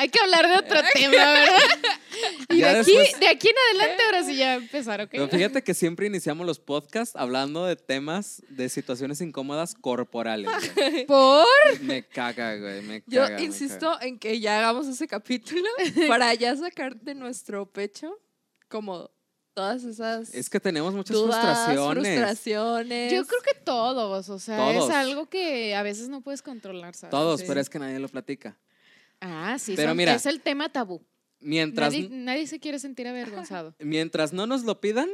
Hay que hablar de otro tema, ¿verdad? Y de aquí, después- de aquí en adelante, ahora sí ya empezar, ¿ok? Pero fíjate que siempre iniciamos los podcasts hablando de temas de situaciones incómodas corporales. güey. Por. Me caga, güey. Me Yo caga, me insisto en que ya hagamos ese capítulo para ya sacar de nuestro pecho como todas esas caga. Es que tenemos muchas dudas, frustraciones. frustraciones. Yo creo que todos, o sea, Todos. es algo que a veces no puedes controlar, ¿sabes? Todos, Sí. pero es que nadie lo platica. Ah, sí, Pero son- mira, es el tema tabú. Mientras, Nadie, nadie se quiere sentir avergonzado. mientras no nos lo pidan,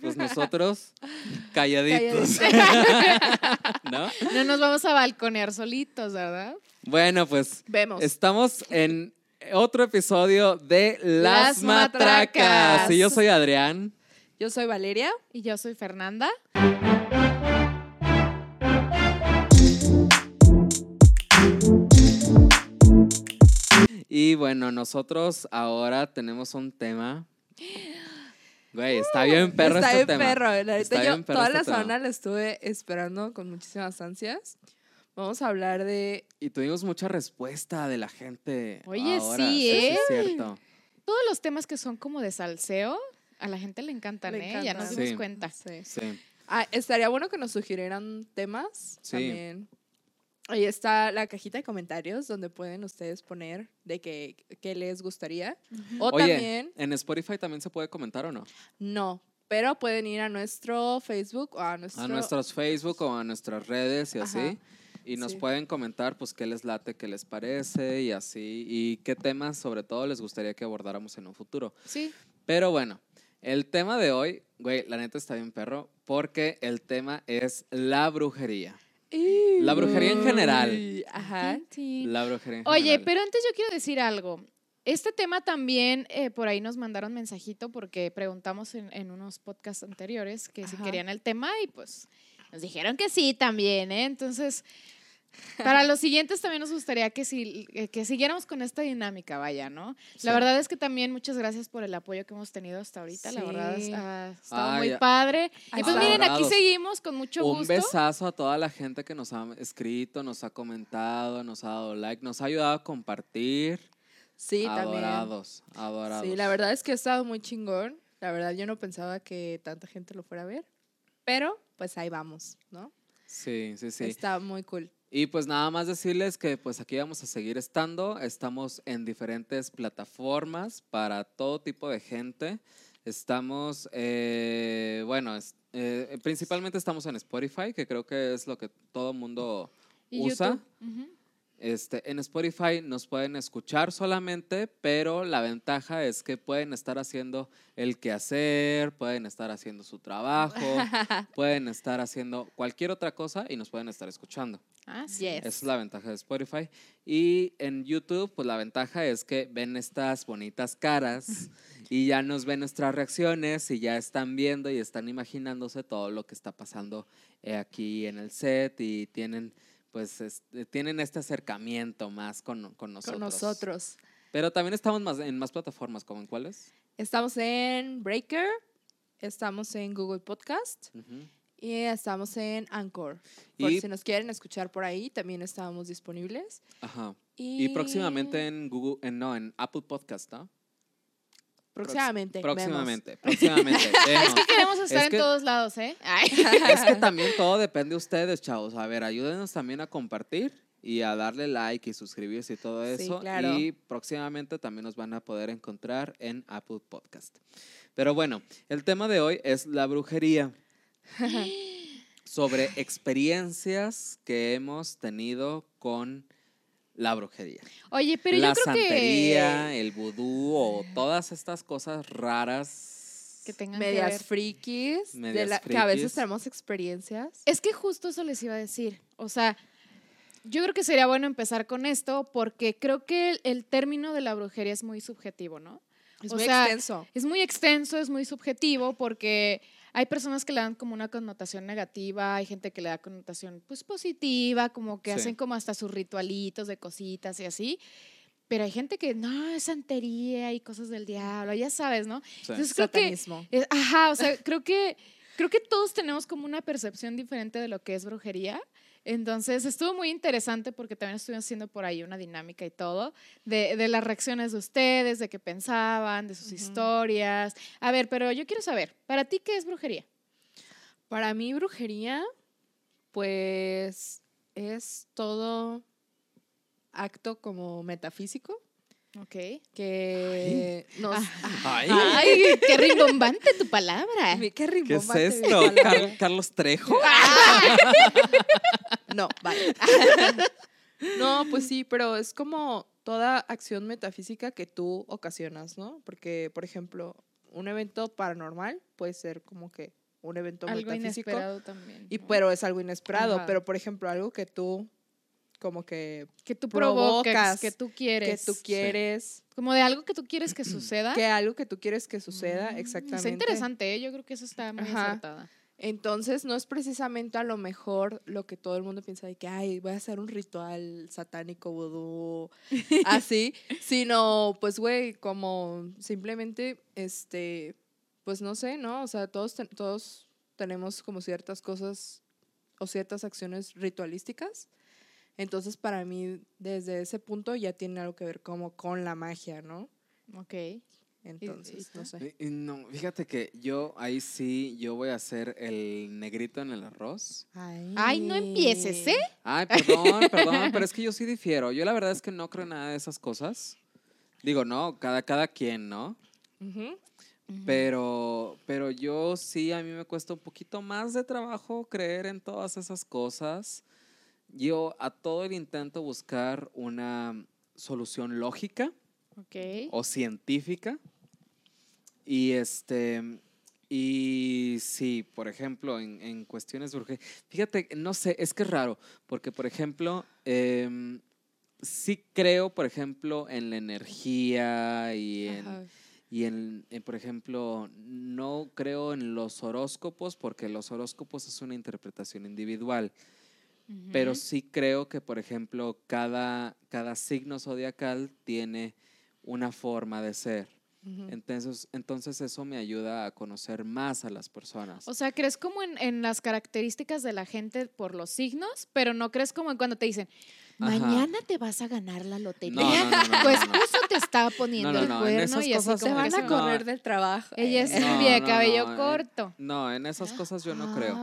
pues nosotros calladitos. ¿No? No nos vamos a balconear solitos, ¿verdad? Bueno, pues Vemos. estamos en otro episodio de Las, Las Matracas. Matracas. Y yo soy Adrián. Yo soy Valeria. Y yo soy Fernanda. Y bueno, nosotros ahora tenemos un tema. Güey, está bien perro Está este bien tema. perro. La neta, Está yo bien perro toda este la tema. semana la estuve esperando con muchísimas ansias. Vamos a hablar de Y tuvimos mucha respuesta de la gente. Oye, ahora. sí, ¿eh? es cierto. Todos los temas que son como de salseo, a la gente le encantan, Le ¿eh? Ya nos encantan. dimos Sí. cuenta. sí. Sí. Ah, estaría bueno que nos sugirieran temas Sí. también. Ahí está la cajita de comentarios donde pueden ustedes poner de qué, qué les gustaría. O Oye, también, ¿en Spotify también se puede comentar o no? no, pero pueden ir a nuestro Facebook o a nuestro... A nuestros Facebook o a nuestras redes y así. Y nos Sí. pueden comentar pues qué les late, qué les parece y así. Y qué temas sobre todo les gustaría que abordáramos en un futuro. Sí. Pero bueno, el tema de hoy, güey, la neta está bien perro, porque el tema es la brujería. La brujería en general. Ajá. La brujería en Oye, general. pero antes yo quiero decir algo. Este tema también, eh, por ahí nos mandaron mensajito porque preguntamos en, en unos podcasts anteriores que si Ajá. querían el tema y pues nos dijeron que sí también, ¿eh? Entonces, para los siguientes también nos gustaría que, si, eh, que siguiéramos con esta dinámica, vaya, ¿no? Sí. La verdad es que también muchas gracias por el apoyo que hemos tenido hasta ahorita. La verdad Sí. ha estado muy padre. Ay, Y pues miren, aquí seguimos con mucho Un gusto. besazo a toda la gente que nos ha escrito, nos ha comentado, nos ha dado like, nos ha ayudado a compartir. Sí, también. adorados, adorados. Sí, la verdad es que ha estado muy chingón. La verdad yo no pensaba que tanta gente lo fuera a ver. Pero pues ahí vamos, ¿no? Sí, sí, sí. Está muy cool. Y pues nada más decirles que pues aquí vamos a seguir estando. Estamos en diferentes plataformas para todo tipo de gente. Estamos, eh, bueno, eh, principalmente estamos en Spotify, que creo que es lo que todo mundo usa. YouTube. Este, en Spotify nos pueden escuchar solamente, pero la ventaja es que pueden estar haciendo el quehacer, pueden estar haciendo su trabajo, pueden estar haciendo cualquier otra cosa y nos pueden estar escuchando. Ah, sí. Yes. Esa es la ventaja de Spotify. Y en YouTube, pues la ventaja es que ven estas bonitas caras y ya nos ven nuestras reacciones y ya están viendo y están imaginándose todo lo que está pasando eh, aquí en el set y tienen, pues, este, tienen este acercamiento más con, con nosotros. Con nosotros. Pero también estamos más, en más plataformas, ¿como en cuáles? Estamos en Breaker, estamos en Google Podcast y estamos en Anchor. Por Y- si nos quieren escuchar por ahí, también estamos disponibles. Ajá. Y, Y próximamente en Google, en, no, en Apple Podcast, ¿no? Próximamente. vemos. Próximamente, próximamente. vemos. Queremos estar Es en que- todos lados, ¿eh? Ay. Es que también todo depende de ustedes, chavos. A ver, ayúdenos también a compartir y a darle like y suscribirse y todo Sí, eso. claro. Y próximamente también nos van a poder encontrar en Apple Podcast. Pero bueno, el tema de hoy es la brujería. Sobre experiencias que hemos tenido con la brujería. Oye, pero la yo creo santería, que... el vudú o todas estas cosas raras. que tengan que Medias ver. frikis, de Medias la- que a veces frikis. tenemos experiencias. Es que justo eso les iba a decir. O sea, yo creo que sería bueno empezar con esto porque creo que el, el término de la brujería es muy subjetivo, ¿no? Es O muy sea, extenso. Es muy extenso, es muy subjetivo porque hay personas que le dan como una connotación negativa, hay gente que le da connotación pues positiva, como que Sí. hacen como hasta sus ritualitos de cositas y así. Pero hay gente que no, es santería y cosas del diablo, ya sabes, ¿no? Sí. Entonces creo que Satanismo. eh, Ajá, o sea, creo que, creo que todos tenemos como una percepción diferente de lo que es brujería. Entonces estuvo muy interesante porque también estuvimos haciendo por ahí una dinámica y todo, de, de las reacciones de ustedes, de qué pensaban, de sus historias. A ver, pero yo quiero saber, ¿para ti qué es brujería? Para mí, brujería, pues es todo acto como metafísico Ok. que nos. Ay, Ay, qué rimbombante tu palabra. ¿Qué, ¿qué es esto? Car- Carlos Trejo. No, vale. no, pues sí, pero es como toda acción metafísica que tú ocasionas, ¿no? Porque, por ejemplo, un evento paranormal puede ser como que un evento Algo metafísico. inesperado también. Y ¿no? pero es algo inesperado. Ajá. Pero, por ejemplo, algo que tú como que, que tú provocas, provocas, que tú que quieres. tú quieres, Como de algo que tú quieres que suceda. que algo que tú quieres que suceda, Mm, exactamente. Está interesante, ¿eh? yo creo que eso está muy Ajá. acertada. Entonces, no es precisamente a lo mejor lo que todo el mundo piensa de que, ay, voy a hacer un ritual satánico, vudú, así, sino, pues, güey, como simplemente, este, pues, no sé, ¿no? O sea, todos, ten- todos tenemos como ciertas cosas o ciertas acciones ritualísticas. Entonces, para mí, desde ese punto ya tiene algo que ver como con la magia, ¿no? Ok. Entonces, no sé. No, fíjate que yo ahí sí, yo voy a hacer el negrito en el arroz. Ay, no empieces, ¿eh? Ay, perdón, perdón, pero es que yo sí difiero. Yo la verdad es que no creo en nada de esas cosas. Digo, no, cada, cada quien, ¿no? Pero, pero yo sí, a mí me cuesta un poquito más de trabajo creer en todas esas cosas. Yo a todo el intento buscar una solución lógica O científica. Y este, y sí, por ejemplo, en, en cuestiones de urgencia, fíjate, no sé, es que es raro, porque por ejemplo, em, sí creo, por ejemplo, en la energía y en, Ajá. y en, en, por ejemplo, no creo en los horóscopos, porque los horóscopos es una interpretación individual. Pero sí creo que, por ejemplo, cada, cada signo zodiacal tiene una forma de ser. Entonces, entonces eso me ayuda a conocer más a las personas. O sea, ¿crees como en, en las características de la gente por los signos, pero no crees como en cuando te dicen, Ajá. mañana te vas a ganar la lotería? No, no, no, no, tu no, no. esposo te está poniendo No, no, el cuerno esas y así cosas Se como van a correr del trabajo. Ella es No, rubia, de no, cabello no, eh, corto. No, en esas cosas yo no creo.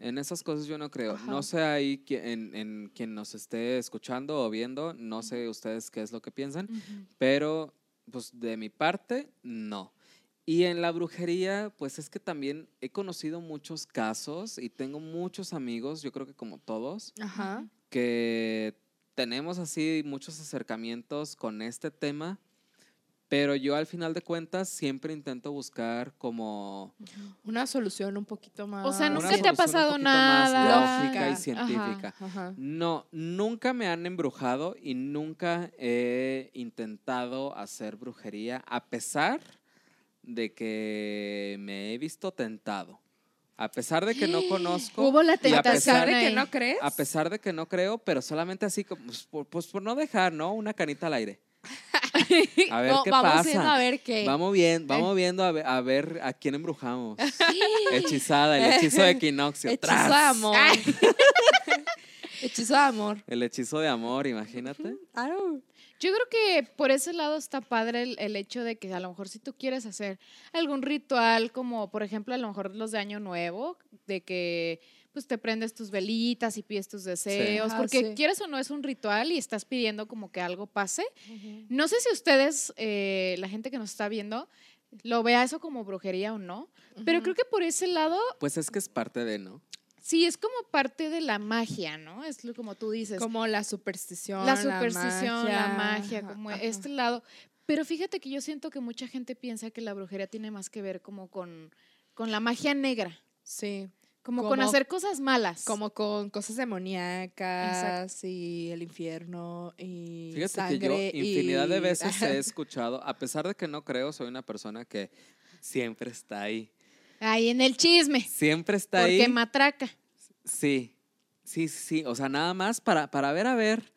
En esas cosas yo no creo. Ajá. No sé ahí en, en quien nos esté escuchando o viendo, no sé ustedes qué es lo que piensan, Ujú. pero pues de mi parte, no. Y en la brujería, pues es que también he conocido muchos casos y tengo muchos amigos, yo creo que como todos, Ajá. que tenemos así muchos acercamientos con este tema, pero yo al final de cuentas siempre intento buscar como Una solución un poquito más. O sea, nunca te ha solución un pasado poquito más nada. lógica y científica. Ajá. No, nunca me han embrujado y nunca he intentado hacer brujería, a pesar de que me he visto tentado. A pesar de que no conozco, Hubo la Y a ¿A pesar tentación de que no crees? a pesar de que no creo, pero solamente así, como, pues, por, pues, por no dejar, ¿no? Una canita al aire. A ver No, qué vamos pasa. viendo a ver qué. Vamos bien, vamos viendo a ver, a ver a quién embrujamos. Hechizada, el hechizo de equinoccio. Hechizo ¡Tras! de amor. Hechizo de amor. El hechizo de amor, imagínate. Yo creo que por ese lado está padre el, el hecho de que a lo mejor si tú quieres hacer algún ritual, como por ejemplo a lo mejor los de Año Nuevo, de que pues te prendes tus velitas y pides tus deseos, Ah, porque sí. quieres o no es un ritual y estás pidiendo como que algo pase. No sé si ustedes, eh, la gente que nos está viendo, lo vea eso como brujería o no, pero creo que por ese lado Pues es que es parte de, ¿no? sí es como parte de la magia, ¿no? Es lo como tú dices. Como la superstición. la superstición, la magia, Ajá, como ajá. este lado. Pero fíjate que yo siento que mucha gente piensa que la brujería tiene más que ver como con, con la magia negra, Sí. Como, con hacer cosas malas. Como con cosas demoníacas y el infierno y Fíjate sangre que yo infinidad de veces he escuchado, a pesar de que no creo, soy una persona que siempre está ahí. Ahí en el chisme, Siempre está porque ahí. matraca. Sí, sí, sí. O sea, nada más para, para ver, a ver,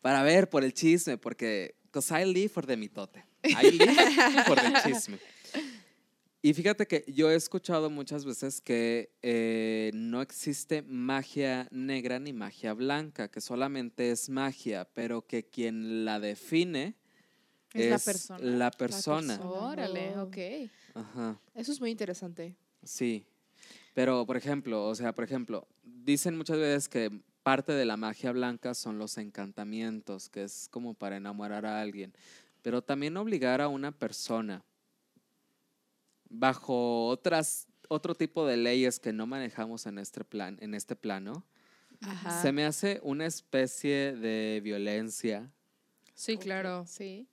para ver por el chisme, porque, because I live for the mitote. I live for the chisme. Y fíjate que yo he escuchado muchas veces que eh, no existe magia negra ni magia blanca, que solamente es magia, pero que quien la define Es es, la persona. la persona. persona. Órale, Oh. ok. Ajá, Eso es muy interesante. sí. Pero, por ejemplo, o sea, por ejemplo, dicen muchas veces que parte de la magia blanca son los encantamientos, que es como para enamorar a alguien, pero también obligar a una persona bajo otras otro tipo de leyes que no manejamos en este plan en este plano Ajá. se me hace una especie de violencia Sí, claro. Sí.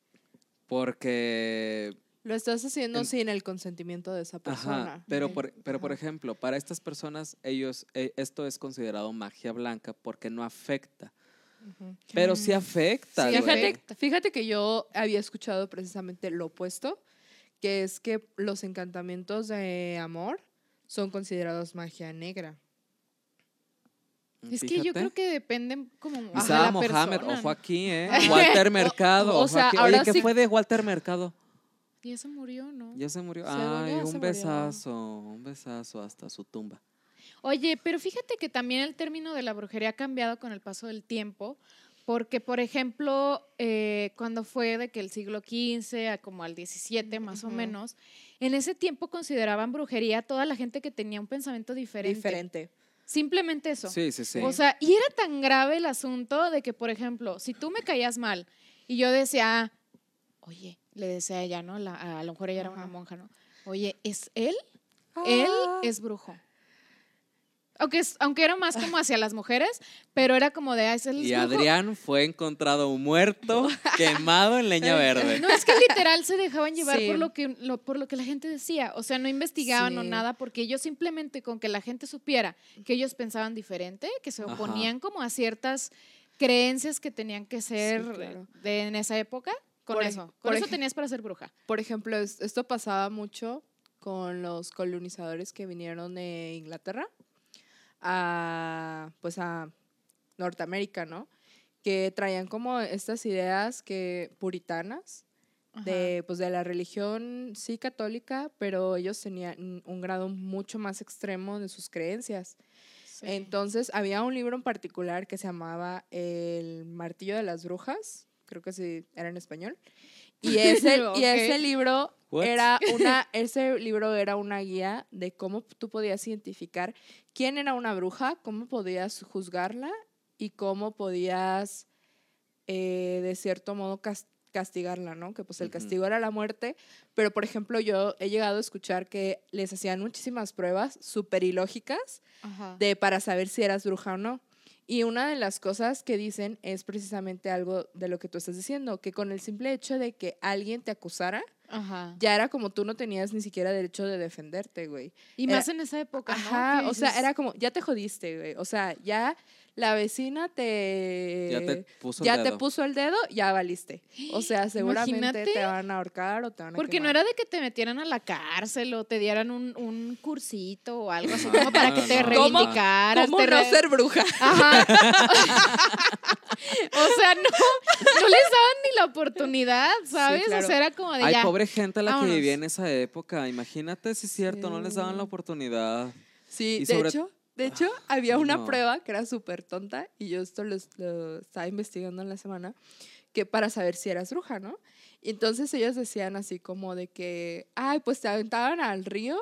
porque Lo estás haciendo En- sin el consentimiento de esa persona. Ajá, pero por, pero por ejemplo, para estas personas, ellos, eh, esto es considerado magia blanca porque no afecta. Pero sí Mm. afecta, Sí, güey. Fíjate, afecta. fíjate que yo había escuchado precisamente lo opuesto, que es que los encantamientos de amor son considerados magia negra. Es que yo creo que depende como la Mohamed, persona. ojo aquí, ¿eh? Walter Mercado. o ojo sea, ahora Oye, ¿qué sí- fue de Walter Mercado? Y eso murió, ¿no? Ya se murió. Ay, ya se un murió. besazo, un besazo hasta su tumba. Oye, pero fíjate que también el término de la brujería ha cambiado con el paso del tiempo, porque, por ejemplo, eh, cuando fue de que el siglo XV a como al XVII más o menos, en ese tiempo consideraban brujería a toda la gente que tenía un pensamiento diferente. Diferente. Simplemente eso. Sí, sí, sí. O sea, y era tan grave el asunto de que, por ejemplo, si tú me caías mal y yo decía, "Ah, oye, le decía a ella, ¿no? La- a lo mejor ella era una monja, ¿no? Oye, ¿es él? Él Ah. es brujo. Aunque, es- aunque era más como hacia las mujeres, pero era como de, "Ah, es es y brujo". Adrián fue encontrado muerto, quemado en leña verde. No, es que literal se dejaban llevar Sí. por lo que lo, por lo que la gente decía. O sea, no investigaban o nada, porque ellos simplemente con que la gente supiera que ellos pensaban diferente, que se Ajá. oponían como a ciertas creencias que tenían que ser claro. de, en esa época, con Por eso. por Con eso tenías para ser bruja. Por ejemplo, es- esto pasaba mucho con los colonizadores que vinieron de Inglaterra a, pues a Norteamérica, ¿no? Que traían como estas ideas que puritanas de, pues de la religión, sí católica, pero ellos tenían un grado mucho más extremo de sus creencias. Sí. Entonces, había un libro en particular que se llamaba El martillo de las brujas, creo que sí era en español. Y ese, y ese libro What? era una, ese libro era una guía de cómo tú podías identificar quién era una bruja, cómo podías juzgarla y cómo podías, eh, de cierto modo, cas- castigarla, ¿no? Que pues el castigo era la muerte, pero por ejemplo yo he llegado a escuchar que les hacían muchísimas pruebas súper ilógicas de para saber si eras bruja o no. Y una de las cosas que dicen es precisamente algo de lo que tú estás diciendo, que con el simple hecho de que alguien te acusara, Ajá. ya era como tú no tenías ni siquiera derecho de defenderte, güey. Y era- más en esa época, ¿no? Ajá, Que o sea, era como, ya te jodiste, güey. O sea, ya la vecina te... ya te puso el ya te dedo. puso el dedo, ya valiste. O sea, seguramente Imagínate. te van a ahorcar o te van a Porque no era de que te metieran a la cárcel o te dieran un, un cursito o algo así No, como para que te no. ¿Cómo- reivindicaras. ¿Cómo te no re- ser bruja? Ajá. o sea, no, no les daban ni la oportunidad, ¿sabes? claro. O sea, era como de Ay, ya. pobre gente la que vivía en esa época. Imagínate si es cierto, no les daban la oportunidad. Sí, Y de sobre- hecho, de hecho había una no. prueba que era súper tonta y yo esto lo, lo estaba investigando en la semana, que para saber si eras bruja, ¿no? Y entonces ellos decían así como de que, ay, pues te aventaban al río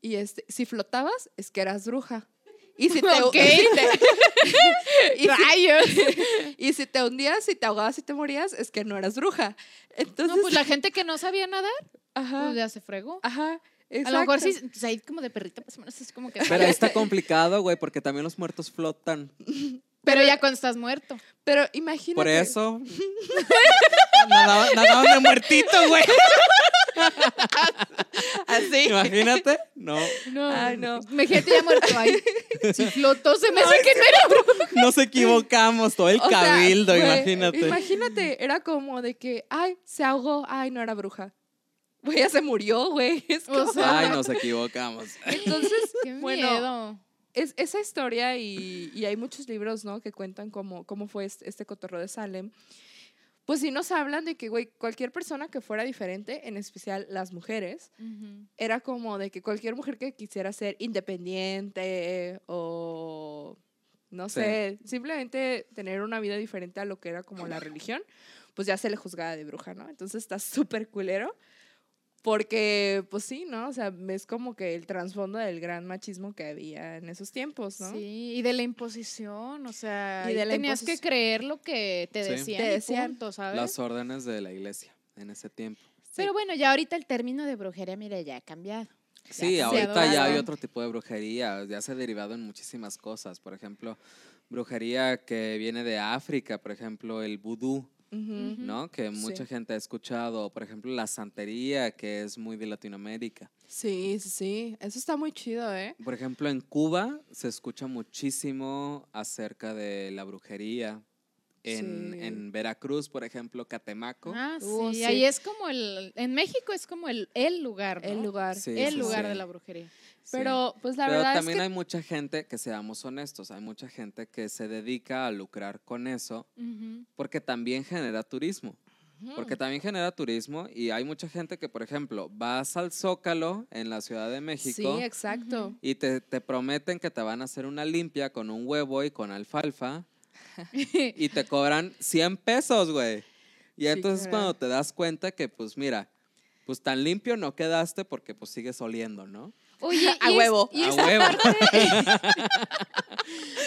y este, si flotabas es que eras bruja. Y si te, Ok. y si te- y si- Rayos. y si te hundías, si te ahogabas y te morías, es que no eras bruja. Entonces, No, pues la gente que no sabía nadar, ajá, pues ya se fregó. ajá, A lo mejor sí, pues ahí como de perrito, más o menos es como que. Pero ahí está complicado, güey, porque también los muertos flotan. Pero ya cuando estás muerto. Pero imagínate. Por eso. nadaban, nadaban de muertito, güey. Así. Imagínate. No, No. Ay, no. Imagínate ya muerto ahí. Si flotó, se me hace que no era bruja. nos equivocamos. Todo el O sea, cabildo, imagínate. Imagínate, era como de que, ay, se ahogó, ay, no era bruja. Güey, ya se murió, güey. Es O sea, Ay, nos equivocamos. Entonces, Qué bueno, miedo. es, esa historia y, y hay muchos libros, ¿no? Que cuentan cómo, cómo fue este, este cotorreo de Salem. pues sí nos hablan de que, güey, cualquier persona que fuera diferente, en especial las mujeres, Ujú. era como de que cualquier mujer que quisiera ser independiente o, no Sí. sé, simplemente tener una vida diferente a lo que era como la religión, pues ya se le juzgaba de bruja, ¿no? Entonces está súper culero. Porque, pues sí, ¿no? O sea, es como que el trasfondo del gran machismo que había en esos tiempos, ¿no? Sí, y de la imposición, o sea, Y y de la tenías que creer lo que te Sí. decían, Te decían. punto, ¿sabes? Las órdenes de la iglesia en ese tiempo. Pero bueno, ya ahorita el término de brujería, mire, ya ha cambiado. Sí, Ya ha ahorita cambiado. ya hay otro tipo de brujería, ya se ha derivado en muchísimas cosas. Por ejemplo, brujería que viene de África, por ejemplo, el vudú, ¿no? Que mucha Sí. gente ha escuchado. Por ejemplo, la santería, que es muy de Latinoamérica. Sí, sí, sí. Eso está muy chido, ¿eh? Por ejemplo, en Cuba se escucha muchísimo acerca de la brujería. En, Sí. en Veracruz, por ejemplo, Catemaco. Ah, sí, Uh, sí. ahí es como el, en México es como el, el lugar, ¿no? El lugar. Sí, el sí, lugar sí. de la brujería. Sí. Pero, pues la Pero verdad también es que... hay mucha gente, que seamos honestos, hay mucha gente que se dedica a lucrar con eso porque también genera turismo. Porque también genera turismo y hay mucha gente que, por ejemplo, vas al Zócalo en la Ciudad de México Sí, exacto. Y te, te prometen que te van a hacer una limpia con un huevo y con alfalfa y te cobran 100 pesos, güey. Y Sí, entonces claro. cuando te das cuenta que, pues mira, pues tan limpio no quedaste porque pues sigues oliendo, ¿no? Oye, A y es- huevo. y A esta huevo.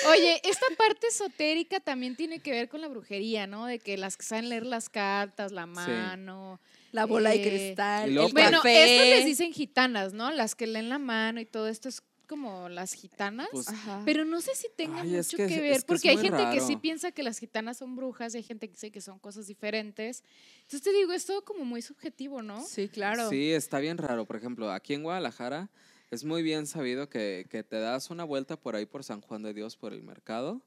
Oye, esta parte esotérica también tiene que ver con la brujería, ¿no? De que las que saben leer las cartas, la mano. La bola Eh, de cristal, luego el Bueno, café. esto les dicen gitanas, ¿no? Las que leen la mano y todo esto es como las gitanas. Pues, Ajá. pero no sé si tenga Ay, es mucho que ver, es que es porque hay gente que sí piensa que las gitanas son brujas y hay gente que dice que son cosas diferentes. Entonces te digo, es todo como muy subjetivo, ¿no? Sí, claro. Sí, está bien raro. Por ejemplo, aquí en Guadalajara es muy bien sabido que, que te das una vuelta por ahí por San Juan de Dios, por el mercado,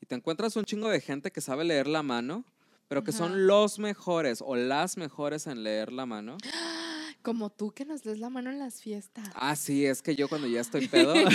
y te encuentras un chingo de gente que sabe leer la mano, pero que Ajá. son los mejores o las mejores en leer la mano. Como tú que nos des la mano en las fiestas. Ah, sí, es que yo cuando ya estoy pedo. Les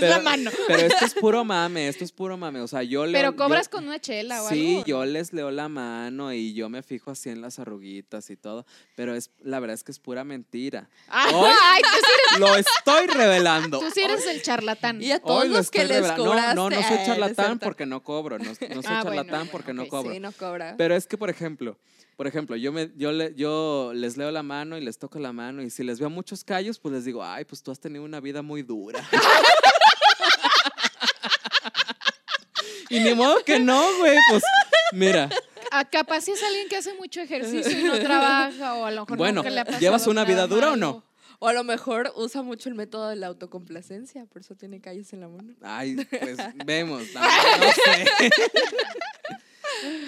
Pero- la mano. pero esto es puro mame, esto es puro mame. O sea, yo leo. Pero yo- cobras con una chela o Sí, algo. yo les leo la mano y yo me fijo así en las arruguitas y todo, pero es la verdad es que es pura mentira. Ah, Hoy- Ay, tú sí, Lo estoy revelando. tú sí eres el charlatán. Y a Hoy todos lo los que les cobraste. No, no, no soy es charlatán porque no cobro. No, no soy Ah, charlatán bueno, porque no cobro. Sí, no cobra. Pero es que, por ejemplo, por ejemplo, yo, me, yo, le- yo les leo la mano y les toco la mano y si les veo muchos callos, pues les digo, ay, pues tú has tenido una vida muy dura. y ni modo que no, güey, pues mira, Ah, capaz si es alguien que hace mucho ejercicio y no trabaja o a lo mejor Bueno, nunca le ha pasado ¿llevas una vida dura o no? O a lo mejor usa mucho el método de la autocomplacencia, por eso tiene callos en la mano. ay, pues vemos, también, no sé.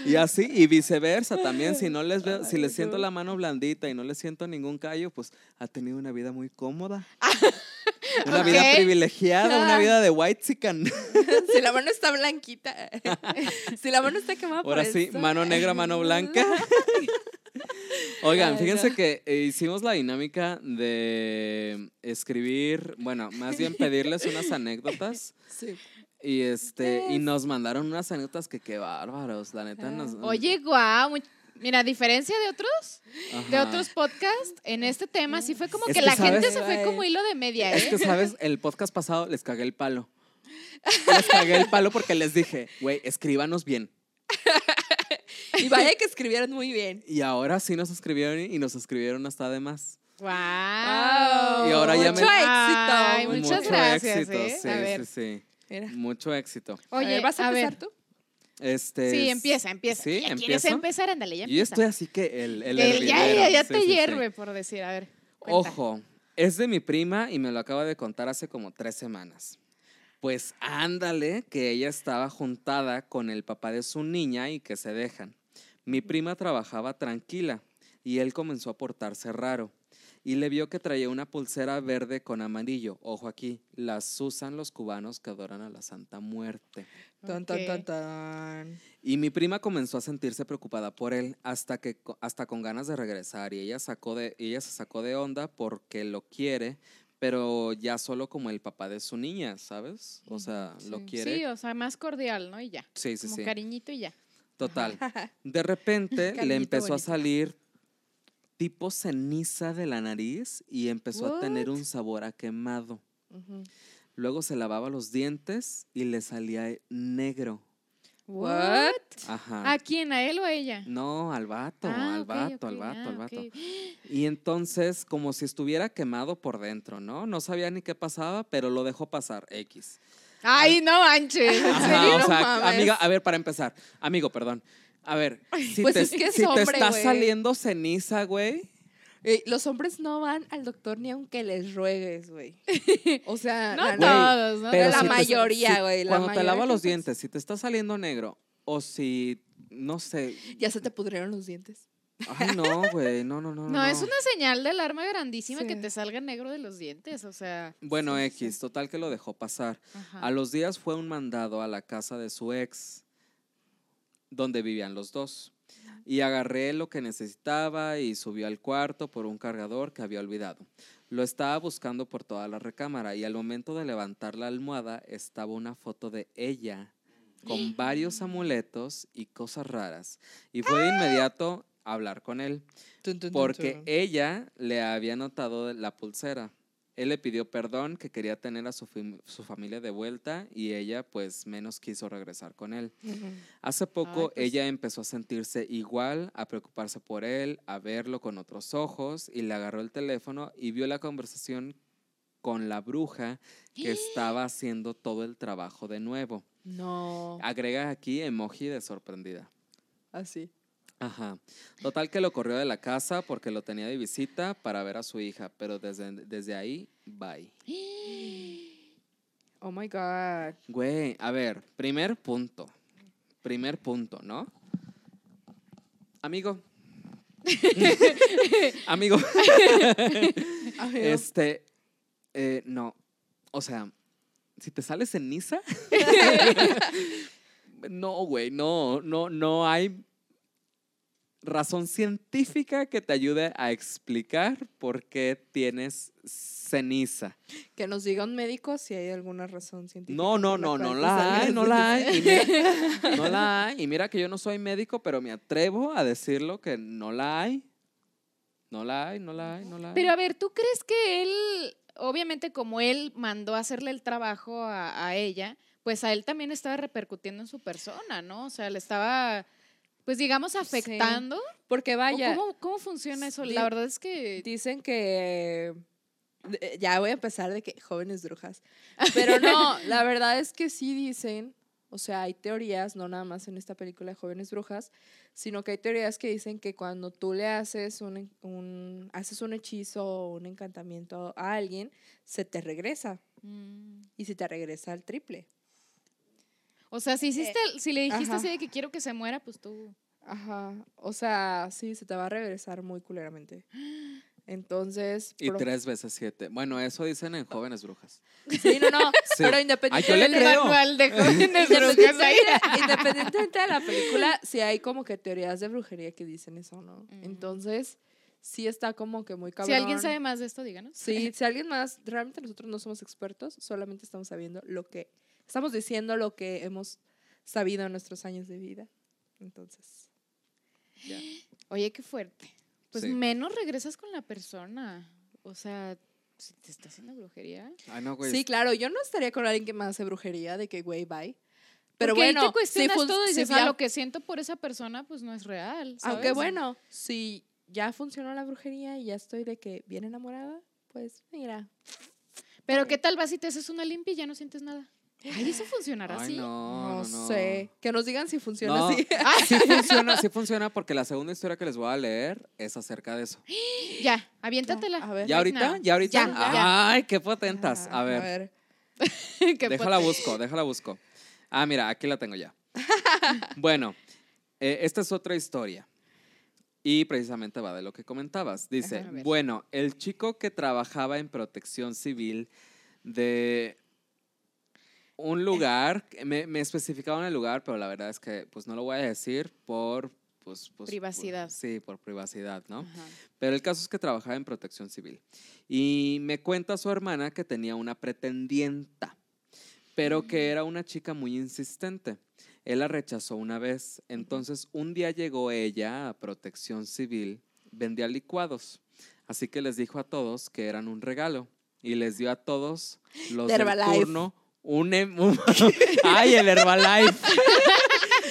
Y así, y viceversa también, si no les veo, si les siento la mano blandita y no les siento ningún callo, pues ha tenido una vida muy cómoda. Una vida privilegiada, una vida de white chican. si la mano está blanquita. si la mano está quemada por Ahora sí, eso. mano negra, mano blanca. Oigan, fíjense que eh, hicimos la dinámica de escribir, bueno, más bien pedirles unas anécdotas Sí. Y este y nos mandaron unas anécdotas que qué bárbaros, la neta nos Oye, guau. Mira, a diferencia de otros, de otros podcasts, en este tema sí fue como Es que, que, la gente se fue como hilo de media, ¿eh? Es que sabes, el podcast pasado les cagué el palo. Les cagué el palo porque les dije, güey, escríbanos bien. Y vaya que escribieron muy bien. Y ahora sí nos escribieron y nos escribieron hasta de más. Wow. Wow. Y ahora ya me- Mucho Ay, éxito. muchas Mucho gracias, éxito, ¿eh? sí, A ver. sí, sí. Mira. Mucho éxito. Oye, a ver, ¿vas a, empezar ver. tú? Este, Sí, es- empieza, empieza. Sí, Ya ¿Quieres empezar? Ándale, ya Yo empieza. estoy así que el, el, El- ya, ya, ya Sí, te sí, sí. hierve, por decir. A ver. cuenta. Ojo, es de mi prima y me lo acaba de contar hace como tres semanas. Pues ándale, que ella estaba juntada con el papá de su niña y que se dejan. Mi prima trabajaba tranquila y él comenzó a portarse raro. Y le vio que traía una pulsera verde con amarillo. Ojo aquí, las usan los cubanos que adoran a la Santa Muerte. Tan, tan, tan, tan. Y mi prima comenzó a sentirse preocupada por él hasta que hasta con ganas de regresar y ella sacó de ella se sacó de onda porque lo quiere, pero ya solo como el papá de su niña, ¿sabes? O sea, lo quiere. Sí, o sea, más cordial, ¿no? Y ya. Sí, sí, como sí. cariñito y ya. Total. De repente le empezó a salir tipo ceniza de la nariz y empezó a tener un sabor a quemado. Luego se lavaba los dientes y le salía negro. What? Ajá. ¿A quién? ¿A él o a ella? No, al vato, Ah, al vato, al vato, ah, al vato. ok. Y entonces, como si estuviera quemado por dentro, ¿no? No sabía ni qué pasaba, pero lo dejó pasar, X. Ay, no manches. ¿En Ajá, o No sea, mames. amiga, a ver, para empezar, amigo, perdón. A ver, si, Pues te, es que es si te está saliendo ceniza, güey, Eh, los hombres no van al doctor ni aunque les ruegues, güey. O sea, No la- todos, ¿no? Pero la mayoría, güey, Cuando te mayoría que los pasa. dientes, si te está saliendo negro o si, no sé. ya se te pudrieron los dientes. Ay, no, güey, no, no, no. No, es una señal de alarma grandísima Sí. que te salga negro de los dientes, o sea. Bueno, Sí, X, total que lo dejó pasar. ajá. A los días fue un mandado a la casa de su ex, donde vivían los dos. Y agarré lo que necesitaba y subió al cuarto por un cargador que había olvidado. Lo estaba buscando por toda la recámara y al momento de levantar la almohada estaba una foto de ella con varios amuletos y cosas raras. Y fue de inmediato a hablar con él porque ella le había notado la pulsera. Él le pidió perdón, que quería tener a su, su familia de vuelta y ella pues menos quiso regresar con él. Hace poco pues. ella empezó a sentirse igual, a preocuparse por él, a verlo con otros ojos y le agarró el teléfono y vio la conversación con la bruja que estaba haciendo todo el trabajo de nuevo. No, Agrega aquí emoji de sorprendida. así. Ajá. Total que lo corrió de la casa porque lo tenía de visita para ver a su hija, pero desde, desde ahí, bye. Oh my God. Güey, a ver, primer punto. Primer punto, ¿no? Amigo. Amigo, este, eh, no, o sea, si te sale ceniza, no, güey, no, no, no hay razón científica que te ayude a explicar por qué tienes ceniza. que nos diga un médico si hay alguna razón científica. No, no, no, no la hay, no la hay. Y mira, no la hay. Y mira que yo no soy médico, pero me atrevo a decirlo que no la hay. No la hay, no la hay, no la hay. Pero a ver, ¿tú crees que él, obviamente como él mandó a hacerle el trabajo a, a ella, pues a él también estaba repercutiendo en su persona, ¿no? O sea, le estaba, pues digamos, afectando. Porque ¿O vaya, ¿Cómo, ¿Cómo funciona eso? La verdad es que... dicen que eh, ya voy a empezar de que jóvenes brujas. Pero no, la verdad es que sí dicen, o sea, hay teorías, no nada más en esta película de jóvenes brujas, sino que hay teorías que dicen que cuando tú le haces un, un haces un hechizo o un encantamiento a alguien, se te regresa Mm. y se te regresa al triple. O sea, si hiciste, si le dijiste ajá. así de que quiero que se muera, pues tú... Ajá, o sea, sí, se te va a regresar muy culeramente. Entonces, Y pro- tres veces siete. Bueno, eso dicen en Jóvenes Brujas. sí, no, no, Sí. pero independientemente, de jóvenes brujas independientemente de la película, sí hay como que teorías de brujería que dicen eso, ¿no? Mm. Entonces, sí está como que muy cabrón. Si alguien sabe más de esto, díganos. Sí, si alguien más, realmente nosotros no somos expertos, solamente estamos sabiendo lo que, estamos diciendo lo que hemos sabido en nuestros años de vida. Entonces, ya. Oye, qué fuerte. Pues Sí. menos regresas con la persona. O sea, si te está haciendo brujería. Ay, no, güey. Sí, claro, yo no estaría con alguien que me hace brujería de que, güey, bye. Pero Porque bueno, ahí te cuestionas fun- todo y si dices, ah, lo que siento por esa persona, pues no es real. ¿sabes? aunque bueno, si ya funcionó la brujería y ya estoy de que bien enamorada, pues mira. Pero ¿qué tal vas si te haces una limpia y ya no sientes nada? Ay, eso funcionará Ay, así. no, No, sé. Que nos digan si funciona No. así. Sí funciona, sí funciona porque la segunda historia que les voy a leer es acerca de eso. Ya, aviéntatela. A ver. ¿Ya ahorita? ¿Ya ahorita? Ya, ya. Ay, qué potentas. Ah, A ver, Qué déjala pot- busco, déjala busco. Ah, mira, aquí la tengo ya. bueno, eh, esta es otra historia. Y precisamente va de lo que comentabas. Dice, a ver. bueno, el chico que trabajaba en protección civil de un lugar, me, me especificaban el lugar, pero la verdad es que pues no lo voy a decir por... Pues, pues, por- Privacidad. sí, por privacidad, ¿no? Ajá. Pero el caso es que trabajaba en protección civil. Y me cuenta su hermana que tenía una pretendienta, pero que era una chica muy insistente. Él la rechazó una vez. Entonces, un día llegó ella a Protección Civil, vendía licuados. Así que les dijo a todos que eran un regalo y les dio a todos los De del turno un, em- un- ay, el Herbalife.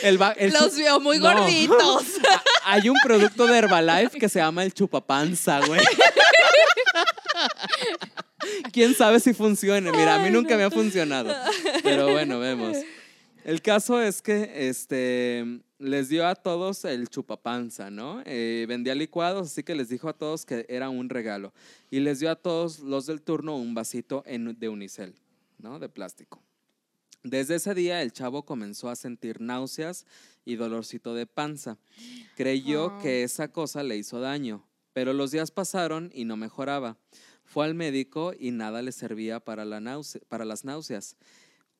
El va- el Los vio muy No. gorditos. Hay un producto de Herbalife que se llama el chupapanza, güey. ¿Quién sabe si funciona? Mira, a mí nunca me ha funcionado. Pero bueno, vemos. El caso es que este, les dio a todos el chupapanza, ¿no? Eh, vendía licuados, así que les dijo a todos que era un regalo. Y les dio a todos los del turno un vasito en- de unicel, ¿no? De plástico. Desde ese día el chavo comenzó a sentir náuseas y dolorcito de panza. Creyó Ah. que esa cosa le hizo daño, pero los días pasaron y no mejoraba. Fue al médico y nada le servía para, la náusea- para las náuseas.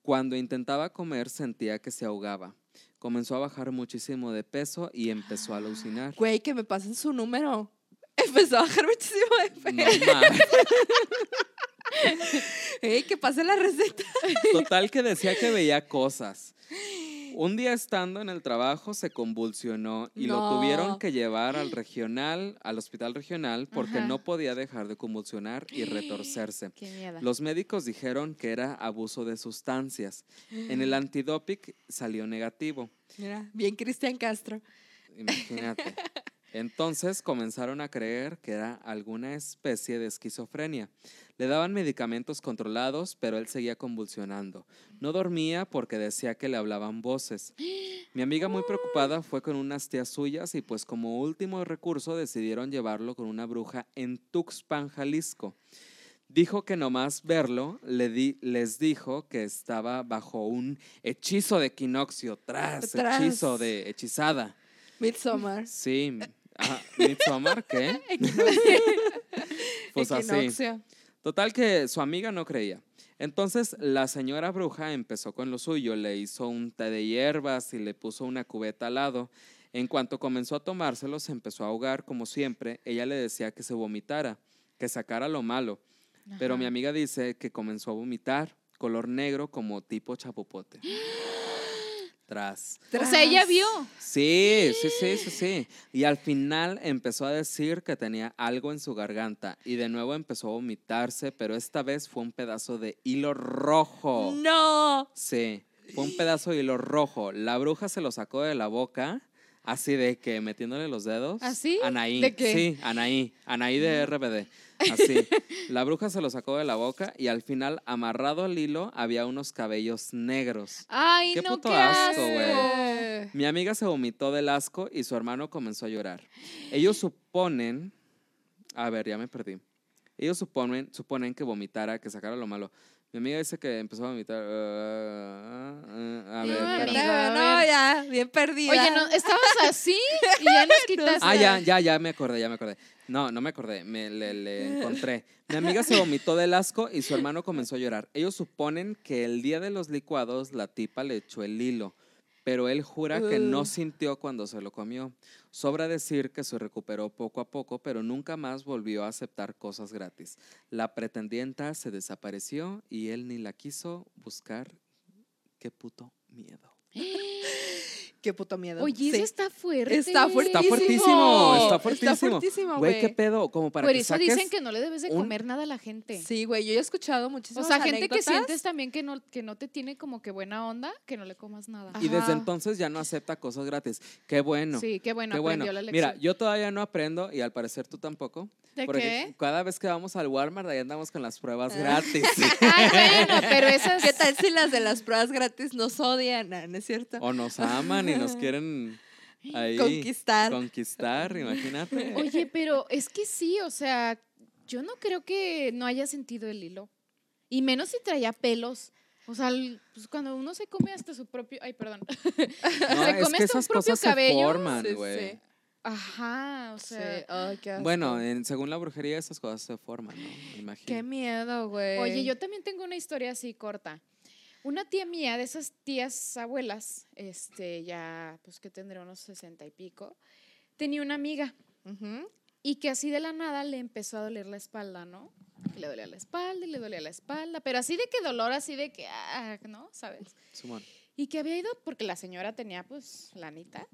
Cuando intentaba comer sentía que se ahogaba. Comenzó a bajar muchísimo de peso y empezó a alucinar. Güey, que me pasen su número. Empezó a bajar muchísimo de peso. No. Ey, que pase la receta. Total que decía que veía cosas. Un día estando en el trabajo se convulsionó y lo tuvieron que llevar al regional, al hospital regional, porque Ajá. no podía dejar de convulsionar y retorcerse. Qué miedo. Los médicos dijeron que era abuso de sustancias. En el antidopic salió negativo. Mira, bien Cristian Castro. Imagínate. Entonces comenzaron a creer que era alguna especie de esquizofrenia. Le daban medicamentos controlados, pero él seguía convulsionando. No dormía porque decía que le hablaban voces. Mi amiga muy preocupada fue con unas tías suyas y pues como último recurso decidieron llevarlo con una bruja en Tuxpan, Jalisco. Dijo que nomás verlo le di- les dijo que estaba bajo un hechizo de equinoccio, tras, Tras. hechizo de hechizada. Midsommar. Sí. Ajá. ¿Midsommar qué? pues así. Total que su amiga no creía. Entonces la señora bruja empezó con lo suyo, le hizo un té de hierbas y le puso una cubeta al lado. En cuanto comenzó a tomárselo, se empezó a ahogar como siempre. Ella le decía que se vomitara, que sacara lo malo. Pero mi amiga dice que comenzó a vomitar, color negro como tipo chapopote. Tras. O sea, ella Tras. vio. Sí, sí, sí, sí, sí. Y al final empezó a decir que tenía algo en su garganta y de nuevo empezó a vomitarse, pero esta vez fue un pedazo de hilo rojo. No. Sí, fue un pedazo de hilo rojo. La bruja se lo sacó de la boca, así de que metiéndole los dedos. ¿Así? Anaí. ¿De qué? Sí, Anaí. Anaí de RBD. Así. La bruja se lo sacó de la boca y al final, amarrado al hilo, había unos cabellos negros. Ay, Qué no, puto qué asco, asco. güey. Mi amiga se vomitó del asco y su hermano comenzó a llorar. Ellos suponen, a ver, ya me perdí. Ellos suponen, suponen que vomitara, que sacara lo malo. Mi amiga dice que empezó a vomitar. ah, ah, a ver, No, espérame. amiga. a no, ya, bien perdida. Oye, no, estabas así y ya nos quitaste. Ah, ya, ya, ya me acordé, ya me acordé. No, no me acordé, me le, le encontré. Mi amiga se vomitó del asco y su hermano comenzó a llorar. Ellos suponen que el día de los licuados la tipa le echó el hilo, pero él jura que no sintió cuando se lo comió. Sobra decir que se recuperó poco a poco, pero nunca más volvió a aceptar cosas gratis. La pretendienta se desapareció y él ni la quiso buscar. Qué puto miedo. Qué puto miedo. Oye, Sí. eso está fuerte. Está fuertísimo. Está fuertísimo, está Está fuertísimo. fuertísimo, Güey, güey. qué pedo, como para Por que eso saques dicen que no le debes de un- comer nada a la gente. Sí, güey, yo he escuchado O muchísimas sea, gente que sientes también que no, que no te tiene como que buena onda, que no le comas nada. Y desde entonces ya no acepta cosas gratis. Qué bueno. Sí, qué bueno, qué bueno. aprendió la lección. Mira, yo todavía no aprendo y al parecer tú tampoco. ¿De porque qué? cada vez que vamos al Walmart ahí andamos con las pruebas gratis. Ay, bueno, pero esas... ¿Qué tal si las de las pruebas gratis nos odian? Ah, ¿No es cierto? o nos aman y nos quieren ahí Conquistar. conquistar, imagínate. Oye, pero es que sí, o sea, yo no creo que no haya sentido el hilo. Y menos si traía pelos. O sea, pues cuando uno se come hasta su propio... Ay, perdón. No, se es come que hasta esas un propio cosas se cabello. forman, Sí, güey. sí. Ajá, o sea... Sí. Ay, qué asco. Bueno, en- según la brujería esas cosas se forman, ¿no? Me Imagino. Qué miedo, güey. Oye, yo también tengo una historia así corta. Una tía mía, de esas tías abuelas, este, ya, pues que tendría unos sesenta y pico, tenía una amiga y que así de la nada le empezó a doler la espalda, ¿no? Y le dolía la espalda y le dolía la espalda, pero así de que dolor, así de que, ah, ¿no? ¿Sabes? Simón. Y que había ido, porque la señora tenía pues lanita,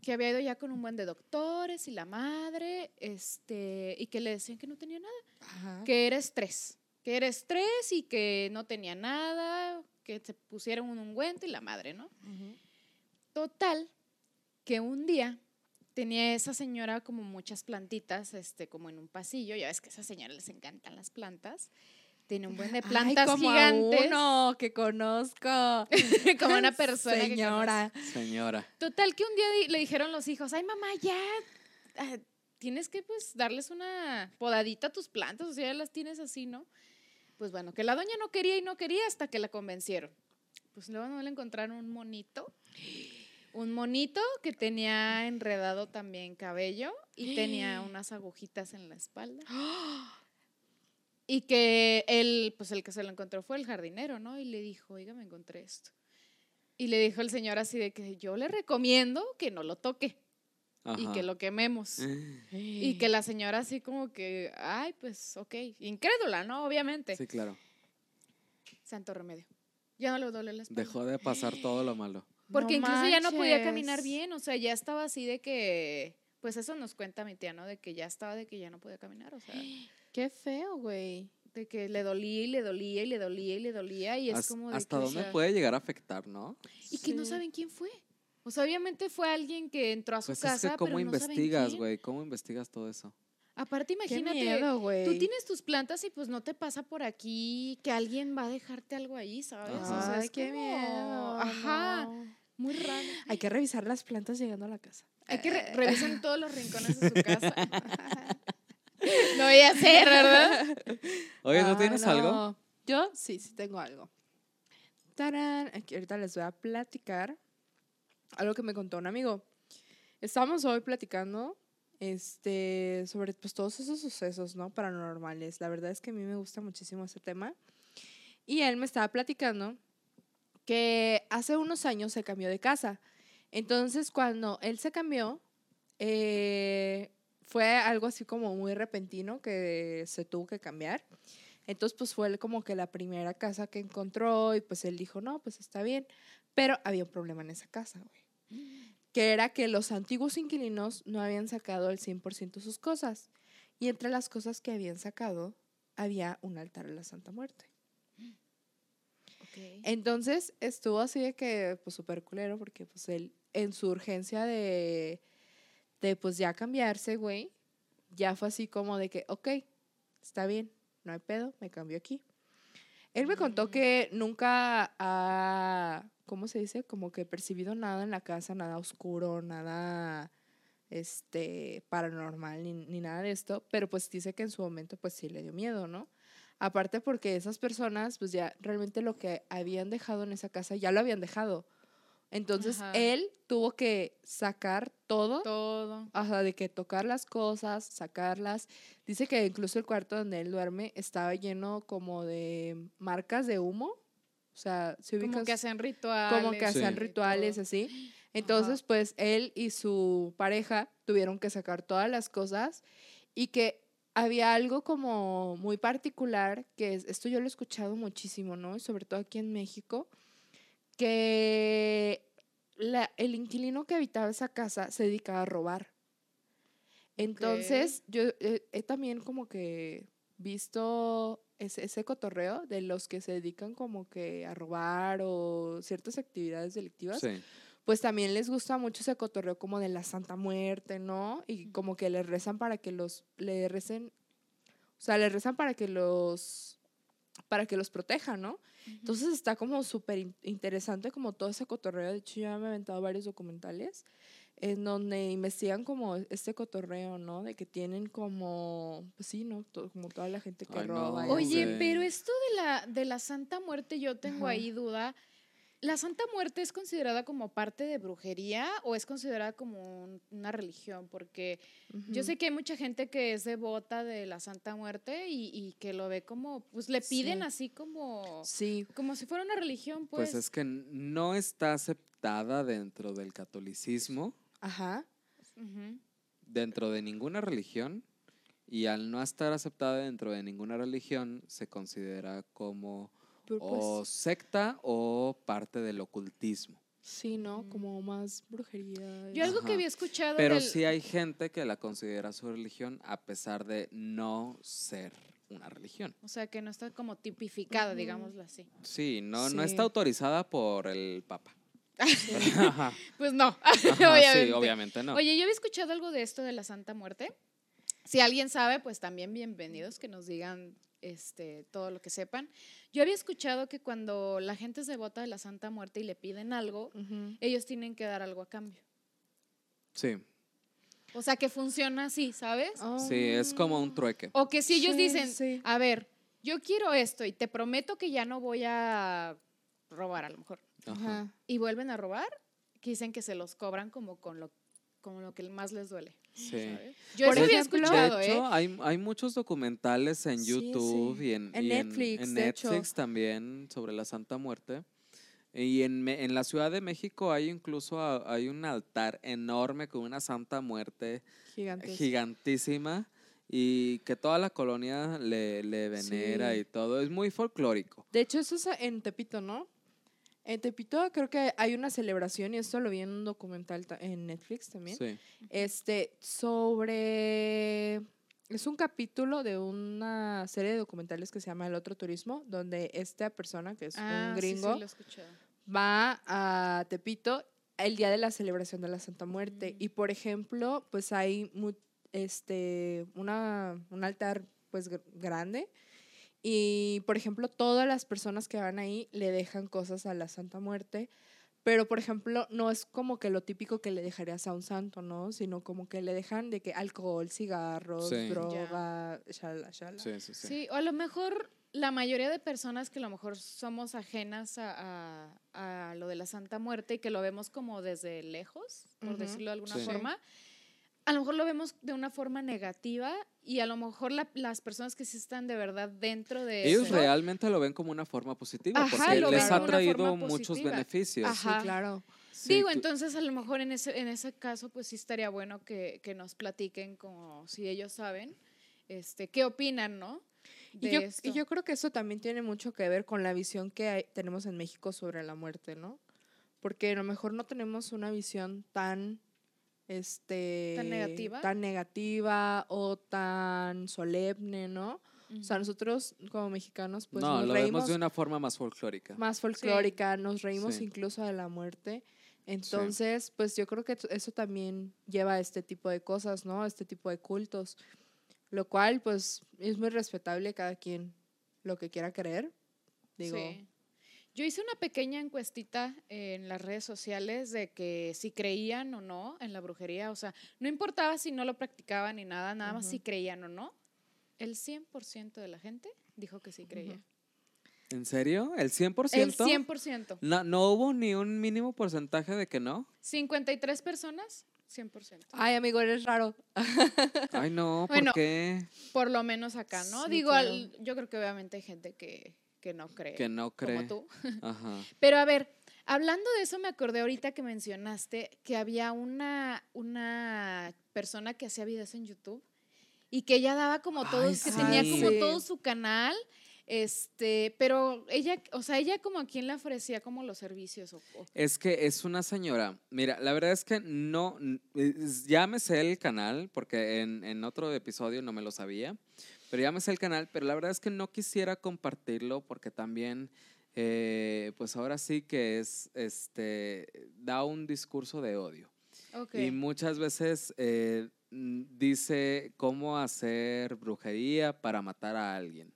que había ido ya con un buen de doctores y la madre, este, y que le decían que no tenía nada, Ajá. que era estrés, que era estrés y que no tenía nada, que se pusieron un ungüento y la madre, ¿no? Total, que un día tenía esa señora como muchas plantitas, este, como en un pasillo, ya ves que a esa señora les encantan las plantas, tiene un buen de Ay, plantas como a gigantes, uno que conozco. como una persona que Señora. Señora. Total que un día le dijeron los hijos, ay mamá, ya ah, tienes que pues darles una podadita a tus plantas, o sea, ya las tienes así, ¿no? Pues bueno, que la doña no quería y no quería hasta que la convencieron. Pues luego no le encontraron un monito, un monito que tenía enredado también cabello y tenía unas agujitas en la espalda. Y que él, pues el que se lo encontró fue el jardinero, ¿no? Y le dijo, oiga, me encontré esto. Y le dijo el señor así de que yo le recomiendo que no lo toque y que lo quememos. Y que la señora así como que, ay, pues ok, incrédula, ¿no? Obviamente. Sí, claro. Santo remedio. Ya no le duele la espalda. Dejó de pasar todo lo malo. Porque No incluso ya no podía caminar bien, o sea, ya estaba así de que, pues eso nos cuenta mi tía, ¿no? De que ya estaba de que ya no podía caminar, o sea, Qué feo, güey. de que le dolía y le dolía y le dolía y le dolía y es como de ¿Hasta que, o dónde sea, puede llegar a afectar, no? Y que no saben quién fue. O sea, obviamente fue alguien que entró a su Pues casa, es que cómo pero investigas, güey, cómo investigas todo eso. Aparte, Qué imagínate, miedo. Tú tienes tus plantas y pues no te pasa por aquí que alguien va a dejarte algo ahí, ¿sabes? O sea, Ay, es qué como- miedo. Ajá, no. muy raro. Hay que revisar las plantas llegando a la casa. Hay que re- revisen todos los rincones de su casa. no voy a hacer, ¿verdad? Oye, ¿no Ah, tienes algo? no. Yo sí, sí tengo algo. Tarán. Aquí ahorita les voy a platicar algo que me contó un amigo. Estábamos hoy platicando este, sobre pues, todos esos sucesos ¿no? paranormales. La verdad es que a mí me gusta muchísimo ese tema. Y él me estaba platicando que hace unos años se cambió de casa. Entonces, cuando él se cambió, eh, fue algo así como muy repentino que se tuvo que cambiar. Entonces, pues fue como que la primera casa que encontró y pues él dijo, no, pues está bien. Pero había un problema en esa casa, güey. Que era que los antiguos inquilinos no habían sacado al 100% sus cosas. Y entre las cosas que habían sacado, había un altar a la Santa Muerte. Entonces estuvo así de que, pues súper culero, porque pues él, en su urgencia de, de pues ya cambiarse, güey, ya fue así como de que, ok, está bien, no hay pedo, me cambio aquí. Él me contó Mm. que nunca ha, ¿cómo se dice? Como que percibido nada en la casa, nada oscuro, nada este paranormal ni, ni nada de esto, pero pues dice que en su momento pues sí le dio miedo, ¿no? Aparte porque esas personas pues ya realmente lo que habían dejado en esa casa ya lo habían dejado. Entonces Ajá. él tuvo que sacar todo, Todo. Ajá, de que tocar las cosas, sacarlas. Dice que incluso el cuarto donde él duerme estaba lleno como de marcas de humo. O sea, si Como que hacen rituales. como que Sí. hacían y rituales así. Entonces, pues él y su pareja tuvieron que sacar todas las cosas y que había algo como muy particular, que es, esto yo lo he escuchado muchísimo, ¿no? Y sobre todo aquí en México, que la- el inquilino que habitaba esa casa se dedicaba a robar. Entonces, yo eh, he también como que visto ese, ese cotorreo de los que se dedican como que a robar o ciertas actividades delictivas, Sí. pues también les gusta mucho ese cotorreo como de la Santa Muerte, ¿no? Y como que les rezan para que los, le recen, o sea, les rezan para que los, para que los protejan, ¿no? Entonces está como súper in- interesante como todo ese cotorreo. De hecho, yo ya me he aventado varios documentales en donde investigan como este cotorreo, ¿no? De que tienen como, pues sí, ¿no? Como toda la gente que Ay, roba. Oye, Sí. pero esto de la, de la Santa Muerte, yo tengo Ajá. ahí duda. ¿La Santa Muerte es considerada como parte de brujería o es considerada como un- una religión? Porque yo sé que hay mucha gente que es devota de la Santa Muerte y, y que lo ve como, pues le piden Sí. así como, Sí, como si fuera una religión, pues. Pues es que no está aceptada dentro del catolicismo, ajá. Dentro de ninguna religión, y al no estar aceptada dentro de ninguna religión, se considera como o pues, secta o parte del ocultismo. sí, ¿no? Como más brujería. Yo algo que había escuchado Pero del- sí hay gente que la considera su religión a pesar de no ser una religión. O sea, que no está como tipificada, digámoslo así. Sí, no, no Sí. está autorizada por el Papa. Pues no, Ajá, sí, obviamente. obviamente no. Oye, yo había escuchado algo de esto de la Santa Muerte. Si alguien sabe, pues también bienvenidos que nos digan este, todo lo que sepan. Yo había escuchado que cuando la gente es devota de la Santa Muerte y le piden algo, ellos tienen que dar algo a cambio. Sí, O sea, que funciona así, ¿sabes? sí, es como un trueque. O que si ellos Sí, dicen, sí. a ver, yo quiero esto y te prometo que ya no voy a robar a lo mejor. Ajá. Y vuelven a robar, que dicen que se los cobran como con lo, con lo que más les duele. Sí. ¿sabes? Yo Por eso había escuchado, de ¿eh? hecho, hay, hay muchos documentales en YouTube sí. y en, En y Netflix, en de hecho. Netflix también sobre la Santa Muerte. Y en, Me- en la Ciudad de México hay incluso a- hay un altar enorme con una Santa Muerte Gigantes. gigantísima y que toda la colonia le, le venera Sí. y todo. Es muy folclórico. De hecho, eso es en Tepito, ¿no? En Tepito creo que hay una celebración, y esto lo vi en un documental ta- en Netflix también. Sí. Este, sobre. Es un capítulo de una serie de documentales que se llama El Otro Turismo, donde esta persona, que es Ah, un sí, sí, gringo, va a Tepito el día de la celebración de la Santa Muerte. Mm. Y por ejemplo, pues hay este, una, un altar pues gr- grande. Y por ejemplo, todas las personas que van ahí le dejan cosas a la Santa Muerte. Pero, por ejemplo, no es como que lo típico que le dejarías a un santo, ¿no? Sino como que le dejan de que alcohol, cigarros, Sí. Ya. droga, shala, shala. Sí, sí, sí. Sí, o a lo mejor la mayoría de personas que a lo mejor somos ajenas a, a- a lo de la Santa Muerte y que lo vemos como desde lejos, por decirlo de alguna Sí. A lo mejor lo vemos de una forma negativa y a lo mejor la- las personas que sí están de verdad dentro de Ellos eso, realmente lo ven como una forma positiva Ajá, porque les ha traído muchos beneficios. Ajá. Sí, claro. Sí, Digo, tú- entonces a lo mejor en ese, en ese caso, pues sí estaría bueno que, que nos platiquen como si ellos saben, este, qué opinan, ¿no? Y yo, y yo creo que eso también tiene mucho que ver con la visión que hay- tenemos en México sobre la muerte, ¿no? Porque a lo mejor no tenemos una visión tan este ¿Tan negativa? tan negativa o tan solemne, ¿no? O sea, nosotros como mexicanos pues no, nos lo reímos vemos de una forma más folclórica. más folclórica, nos reímos Sí. incluso de la muerte. Entonces, pues yo creo que eso también lleva a este tipo de cosas, ¿no? A este tipo de cultos. Lo cual, pues, es muy respetable cada quien lo que quiera creer. Digo, Sí. Yo hice una pequeña encuestita en las redes sociales de que si creían o no en la brujería, o sea, no importaba si no lo practicaban ni nada, nada más si creían o no. El 100% de la gente dijo que sí creía. ¿En serio? ¿El 100%? El 100%. No, no hubo ni un mínimo porcentaje de que no. 53 personas, 100%. ay, amigo, eres raro. Ay, no, ¿por Bueno, qué? Por lo menos acá, ¿no? Sí, Digo, claro. al- yo creo que obviamente hay gente que, que no cree. Que no cree. Como tú. Ajá. Pero a ver, hablando de eso, me acordé ahorita que mencionaste que había una, una persona que hacía videos en YouTube y que ella daba como todo, Ay, que tenía como todo su canal, este, pero ella, o sea, ella como a quién le ofrecía como los servicios o, o- Es que es una señora. Mira, la verdad es que no. Ya me sé el canal, porque en, en otro episodio no me lo sabía. Pero ya me sé el canal, pero la verdad es que no quisiera compartirlo porque también, eh, pues ahora sí que es, este, da un discurso de odio. Y muchas veces eh, dice cómo hacer brujería para matar a alguien.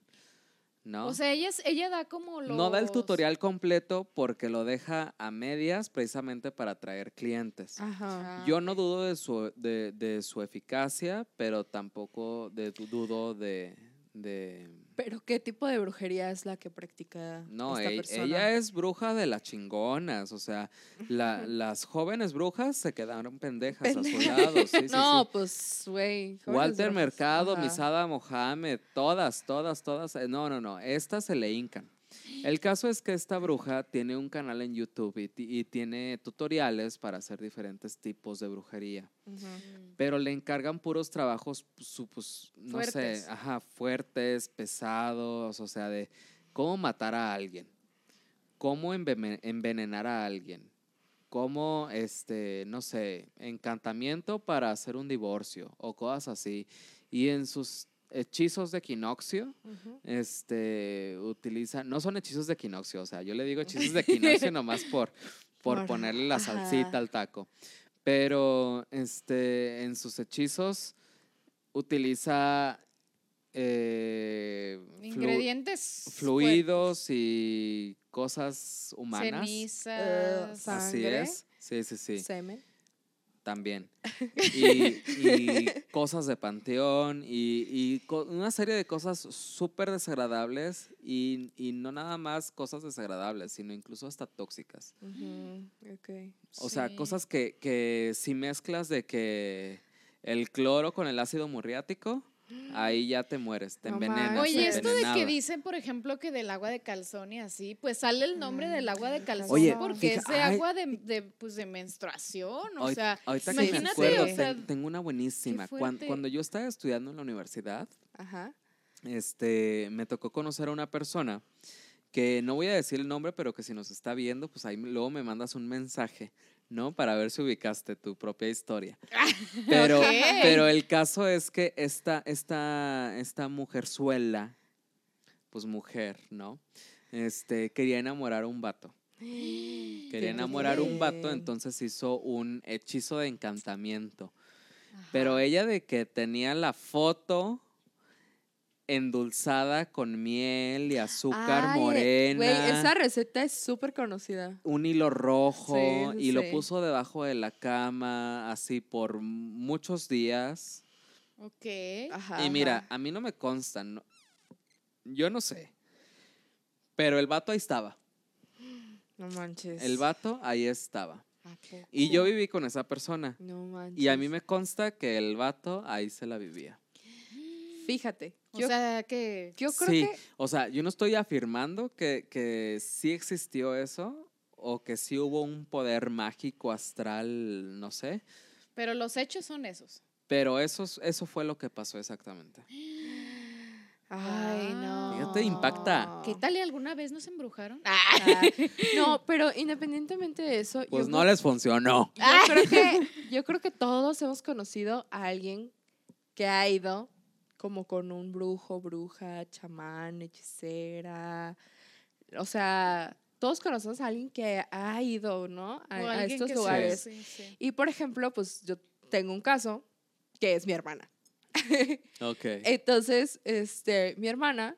¿No? O sea, ella, es- ella da como los... No da el tutorial completo porque lo deja a medias precisamente para atraer clientes. Ajá. Ah, Yo no dudo de su, de, de su eficacia, pero tampoco de, dudo de, de... Pero, ¿qué tipo de brujería es la que practica No, esta e- persona? ella es bruja de las chingonas, o sea, la- las jóvenes brujas se quedaron pendejas a su lado. sí, no, sí. pues, güey. Walter brujas. Mercado, Ajá. Misada Mohamed, todas, todas, todas. eh, No, no, no, estas se le hincan. El caso es que esta bruja tiene un canal en YouTube y, ti- y tiene tutoriales para hacer diferentes tipos de brujería. Pero le encargan puros trabajos, pues, pues, no Fuertes. sé, ajá, fuertes, pesados, o sea, de cómo matar a alguien, cómo envenenar a alguien, cómo, este, no sé, encantamiento para hacer un divorcio o cosas así. Y en sus hechizos de equinoccio, este, utiliza, no son hechizos de equinoccio, o sea, yo le digo hechizos de equinoccio nomás por, por Por- ponerle la ajá. salsita al taco. Pero, este, en sus hechizos utiliza eh, flu- Ingredientes. fluidos y cosas humanas. Cenizas. sa- Así sangre. es. Sí, sí, sí. Semen. También. Y, y cosas de panteón y, y una serie de cosas súper desagradables y, y no nada más cosas desagradables, sino incluso hasta tóxicas. O sea, cosas que, que si mezclas de que el cloro con el ácido murriático, ahí ya te mueres, te No envenenas. Oye, esto de que dicen, por ejemplo, que del agua de calzón y así, pues sale el nombre del agua de calzón Oye, porque fija- es de ay. agua de, de, pues, de menstruación. O sea, ahorita que me imagínate, acuerdo, o sea, ten- tengo una buenísima. Cuando yo estaba estudiando en la universidad, Ajá. este, me tocó conocer a una persona que no voy a decir el nombre, pero que si nos está viendo, pues ahí luego me mandas un mensaje, ¿no? Para ver si ubicaste tu propia historia. Pero, pero el caso es que esta, esta, esta mujerzuela, pues mujer, ¿no? Este, quería enamorar a un vato. Quería enamorar a un vato, entonces hizo un hechizo de encantamiento. ajá. Pero ella de que tenía la foto endulzada con miel y azúcar Ay, morena, Güey, esa receta es súper conocida. un hilo rojo Sí, y lo puso debajo de la cama así por muchos días. Ok. Ajá. y mira, ajá. a mí no me consta, no- yo no sé, pero el vato ahí estaba, No manches. el vato ahí estaba. Y yo viví con esa persona. No manches. Y a mí me consta que el vato ahí se la vivía. Fíjate. O Yo, sea que. yo creo sí, que. o sea, yo no estoy afirmando que, que sí existió eso o que sí hubo un poder mágico astral, no sé, Pero los hechos son esos. pero eso, es- eso fue lo que pasó exactamente. Ay, no. Fíjate, impacta. ¿Qué tal y alguna vez nos embrujaron? Ah, no, pero independientemente de eso, Pues no creo- les funcionó. yo creo que yo creo que todos hemos conocido a alguien que ha ido como con un brujo, bruja, chamán, hechicera. O sea, todos conocemos a alguien que ha ido, ¿no? A, estos lugares. sí, sí. Y por ejemplo, pues yo tengo un caso que es mi hermana. Ok. Entonces, este, mi hermana,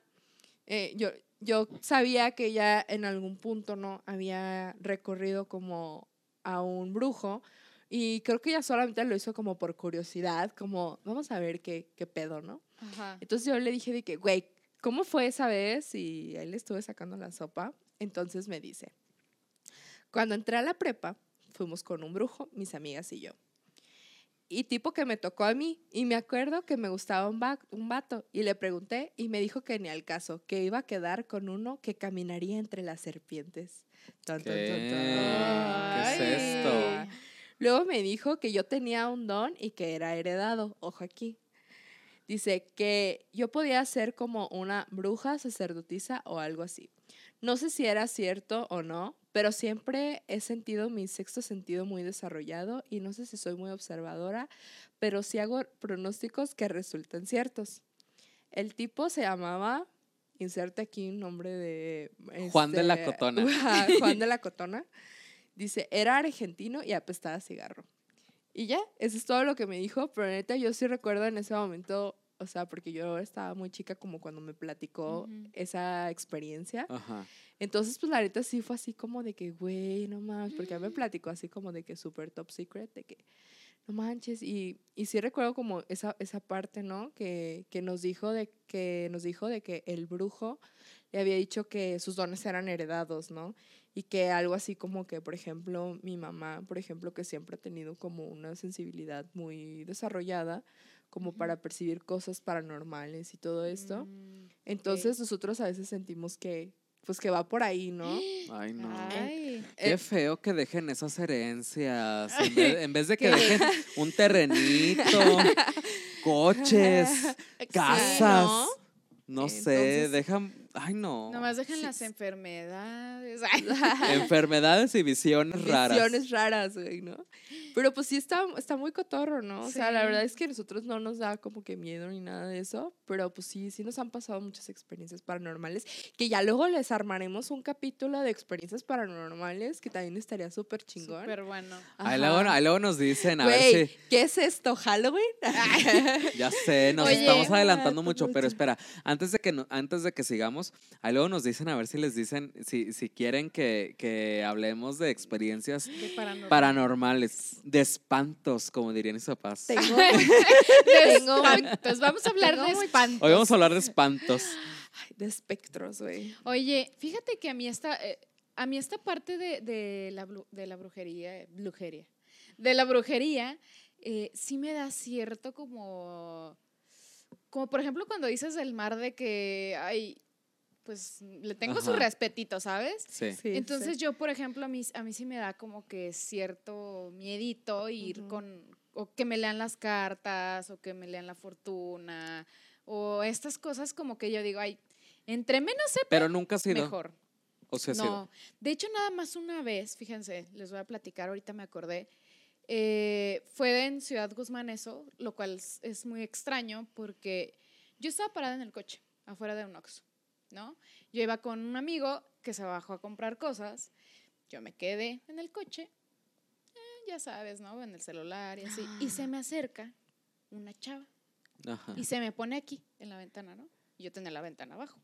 eh, yo, yo sabía que ella en algún punto, ¿no? Había recorrido como a un brujo y creo que ella solamente lo hizo como por curiosidad, como, vamos a ver qué, qué pedo, ¿no? Ajá. Entonces yo le dije de que, güey, ¿cómo fue esa vez? Y ahí le estuve sacando la sopa. Entonces me dice, cuando entré a la prepa, fuimos con un brujo, mis amigas y yo. Y tipo que me tocó a mí. Y me acuerdo que me gustaba un, va- un vato. Y le pregunté y me dijo que ni al caso, que iba a quedar con uno que caminaría entre las serpientes. Ton, ton, ton, ton. ¿Qué es esto? Luego me dijo que yo tenía un don y que era heredado. Ojo aquí. Dice que yo podía ser como una bruja, sacerdotisa o algo así. No sé si era cierto o no, pero siempre he sentido mi sexto sentido muy desarrollado y no sé si soy muy observadora, pero sí hago pronósticos que resultan ciertos. El tipo se llamaba, inserte aquí un nombre de... Juan de la este, Cotona. Juan de la Cotona. Dice, era argentino y apestaba cigarro. Y ya, eso es todo lo que me dijo, pero neta yo sí recuerdo en ese momento, o sea, porque yo estaba muy chica como cuando me platicó esa experiencia. Ajá. Entonces, pues la neta sí fue así como de que, güey, no mames, porque a mí me platicó así como de que súper top secret, de que no manches. Y, y sí recuerdo como esa, esa parte, ¿no? Que, que nos dijo de que nos dijo de que el brujo le había dicho que sus dones eran heredados, ¿no? Y que algo así como que, por ejemplo, mi mamá, por ejemplo, que siempre ha tenido como una sensibilidad muy desarrollada, como para percibir cosas paranormales y todo esto. Mm. Entonces nosotros a veces sentimos que, pues que va por ahí, ¿no? Ay, no. Ay. Qué Eh, feo que dejen esas herencias. En vez, en vez de que dejen un terrenito, coches, Sí, casas. ¿no? No sé, dejan Ay, no. Nomás dejan sí, las enfermedades. Enfermedades y visiones raras. Visiones raras, güey, ¿no? Pero pues sí está, está muy cotorro, ¿no? O sea, la verdad es que a nosotros no nos da como que miedo ni nada de eso, pero pues sí, sí nos han pasado muchas experiencias paranormales, que ya luego les armaremos un capítulo de experiencias paranormales, que también estaría súper chingón. Súper bueno. Ahí luego, ahí luego nos dicen, a ver ¿qué es esto? ¿Halloween? si. Ya sé, nos Oye. estamos adelantando mucho, pero espera, antes de que no- antes de que sigamos, ahí luego nos dicen a ver si les dicen, si, si quieren que, que hablemos de experiencias paranormal. paranormales, de espantos, como dirían mis papás. Tengo, tengo espantos. Vamos a hablar tengo de espantos. Hoy vamos a hablar de espantos. Ay, de espectros, güey. Oye, fíjate que a mí esta, eh, a mí esta parte de, de la, de la brujería, brujería, de la brujería, eh, sí me da cierto como, como por ejemplo cuando dices del mar de que, ay, pues le tengo su respetito, ¿sabes? Sí. Sí, Entonces sí. yo, por ejemplo, a mí, a mí sí me da como que cierto miedito ir con, o que me lean las cartas, o que me lean la fortuna, o estas cosas como que yo digo, ay, entre menos sepa, Pero nunca ha sido. mejor. O sea, ha sido. No, de hecho nada más una vez, fíjense, les voy a platicar, ahorita me acordé, eh, fue en Ciudad Guzmán eso, lo cual es, es muy extraño porque yo estaba parada en el coche, afuera de un Oxxo, ¿no? Yo iba con un amigo que se bajó a comprar cosas, yo me quedé en el coche, eh, ya sabes, ¿no? En el celular y así, y se me acerca una chava Ajá. y se me pone aquí, en la ventana, ¿no? Y Yo tenía la ventana abajo.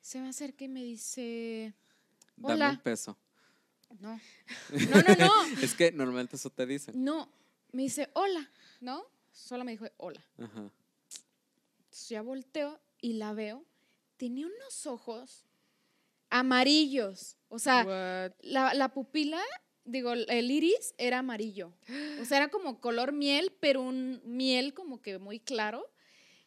Se me acerca y me dice, Dame hola. un peso. no, no, no, no, Es que normalmente eso te dicen. no, me dice, hola, ¿no? Solo me dijo, hola. Ajá. Entonces ya volteo y la veo, tenía unos ojos amarillos, o sea, la pupila, digo, el iris era amarillo, o sea, era como color miel, pero un miel como que muy claro,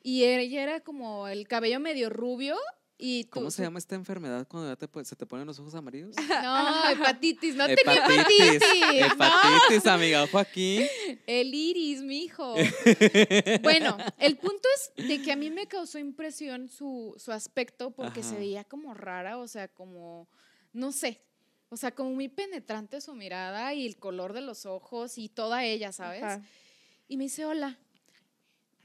y ella era como el cabello medio rubio. Y tú- ¿Cómo se llama esta enfermedad cuando ya te, se te ponen los ojos amarillos? No, hepatitis, no tenía Hepatitis. hepatitis. no. Hepatitis, amiga, ojo aquí. El iris, mijo. bueno, el punto es de que a mí me causó impresión su, su aspecto porque se veía como rara, o sea, como, no sé, o sea, como muy penetrante su mirada y el color de los ojos y toda ella, ¿sabes? Ajá. Y me dice, hola,